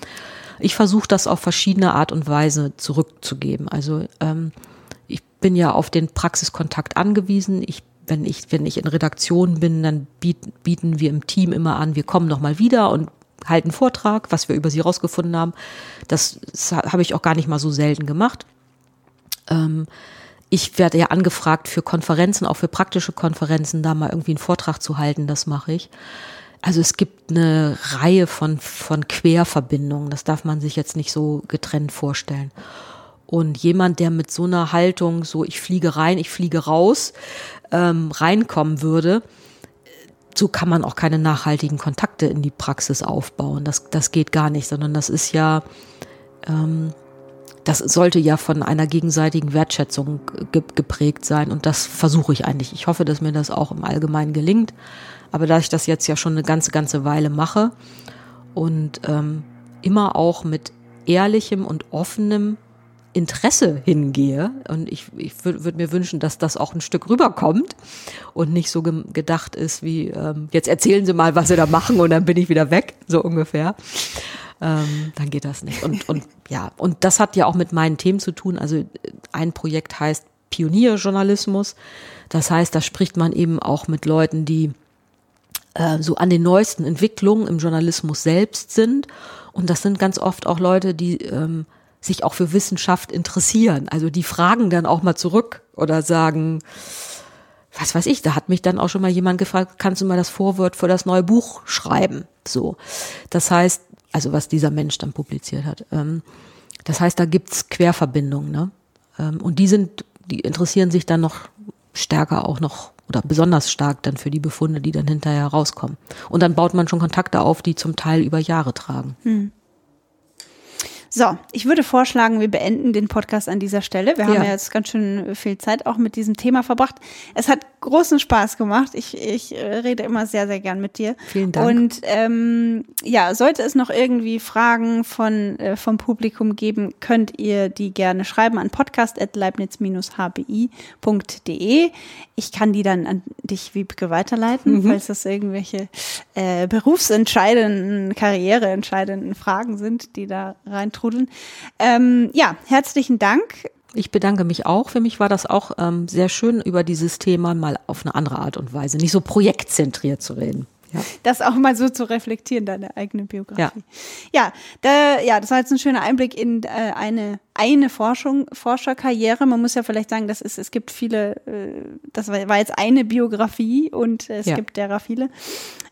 Ich versuche das auf verschiedene Art und Weise zurückzugeben. Also ähm, ich bin ja auf den Praxiskontakt angewiesen. Ich wenn ich, wenn ich in Redaktion bin, dann biet, bieten wir im Team immer an, wir kommen noch mal wieder und halten Vortrag, was wir über sie rausgefunden haben. Das, das habe ich auch gar nicht mal so selten gemacht. Ähm, ich werde ja angefragt für Konferenzen, auch für praktische Konferenzen, da mal irgendwie einen Vortrag zu halten, das mache ich. Also es gibt eine Reihe von, von Querverbindungen, das darf man sich jetzt nicht so getrennt vorstellen. Und jemand, der mit so einer Haltung, so ich fliege rein, ich fliege raus, ähm, reinkommen würde, so kann man auch keine nachhaltigen Kontakte in die Praxis aufbauen. Das, das geht gar nicht, sondern das ist ja, ähm, das sollte ja von einer gegenseitigen Wertschätzung ge geprägt sein. Und das versuche ich eigentlich. Ich hoffe, dass mir das auch im Allgemeinen gelingt. Aber da ich das jetzt ja schon eine ganze, ganze Weile mache und ähm, immer auch mit ehrlichem und offenem Interesse hingehe. Und ich, ich würde würd mir wünschen, dass das auch ein Stück rüberkommt und nicht so ge gedacht ist wie, ähm, jetzt erzählen Sie mal, was Sie da machen und dann bin ich wieder weg, so ungefähr. Ähm, dann geht das nicht. Und, und ja, und das hat ja auch mit meinen Themen zu tun. Also ein Projekt heißt Pionierjournalismus. Das heißt, da spricht man eben auch mit Leuten, die äh, so an den neuesten Entwicklungen im Journalismus selbst sind. Und das sind ganz oft auch Leute, die ähm, sich auch für Wissenschaft interessieren. Also die fragen dann auch mal zurück oder sagen, was weiß ich, da hat mich dann auch schon mal jemand gefragt, kannst du mal das Vorwort für das neue Buch schreiben? So. Das heißt, also was dieser Mensch dann publiziert hat. Ähm, das heißt, da gibt's Querverbindungen, ne? Ähm, und die sind, die interessieren sich dann noch stärker auch noch oder besonders stark dann für die Befunde, die dann hinterher rauskommen. Und dann baut man schon Kontakte auf, die zum Teil über Jahre tragen. Hm. So, ich würde vorschlagen, wir beenden den Podcast an dieser Stelle. Wir haben ja jetzt ganz schön viel Zeit auch mit diesem Thema verbracht. Es hat großen Spaß gemacht. Ich, ich äh, rede immer sehr, sehr gern mit dir. Vielen Dank. Und ähm, ja, sollte es noch irgendwie Fragen von, äh, vom Publikum geben, könnt ihr die gerne schreiben an podcast.leibniz-hbi.de. Ich kann die dann an dich, Wiebke, weiterleiten, mhm. falls das irgendwelche äh, berufsentscheidenden, karriereentscheidenden Fragen sind, die da reintrudeln. Ähm, ja, herzlichen Dank. Ich bedanke mich auch. Für mich war das auch ähm, sehr schön, über dieses Thema mal auf eine andere Art und Weise, nicht so projektzentriert zu reden. Ja. Das auch mal so zu reflektieren, deine eigene Biografie. Ja, ja, da, ja das war jetzt ein schöner Einblick in äh, eine, eine Forschung, Forscherkarriere. Man muss ja vielleicht sagen, das ist, es gibt viele, äh, das war, war jetzt eine Biografie und es ja. gibt derer viele.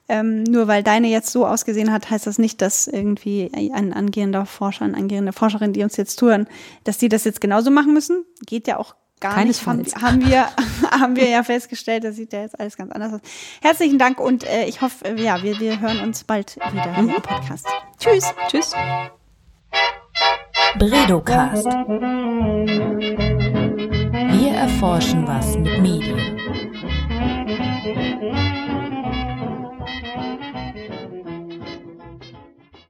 Ähm, nur weil deine jetzt so ausgesehen hat, heißt das nicht, dass irgendwie ein angehender Forscher, eine angehende Forscherin, die uns jetzt zuhören, dass die das jetzt genauso machen müssen. Geht ja auch gar Keinesfalls. nicht. Haben, haben, wir, <laughs> haben wir ja festgestellt, das sieht ja jetzt alles ganz anders aus. Herzlichen Dank und äh, ich hoffe, ja, wir, wir hören uns bald wieder mhm. im Podcast. Tschüss. Tschüss. Bredocast. Wir erforschen was mit Medien.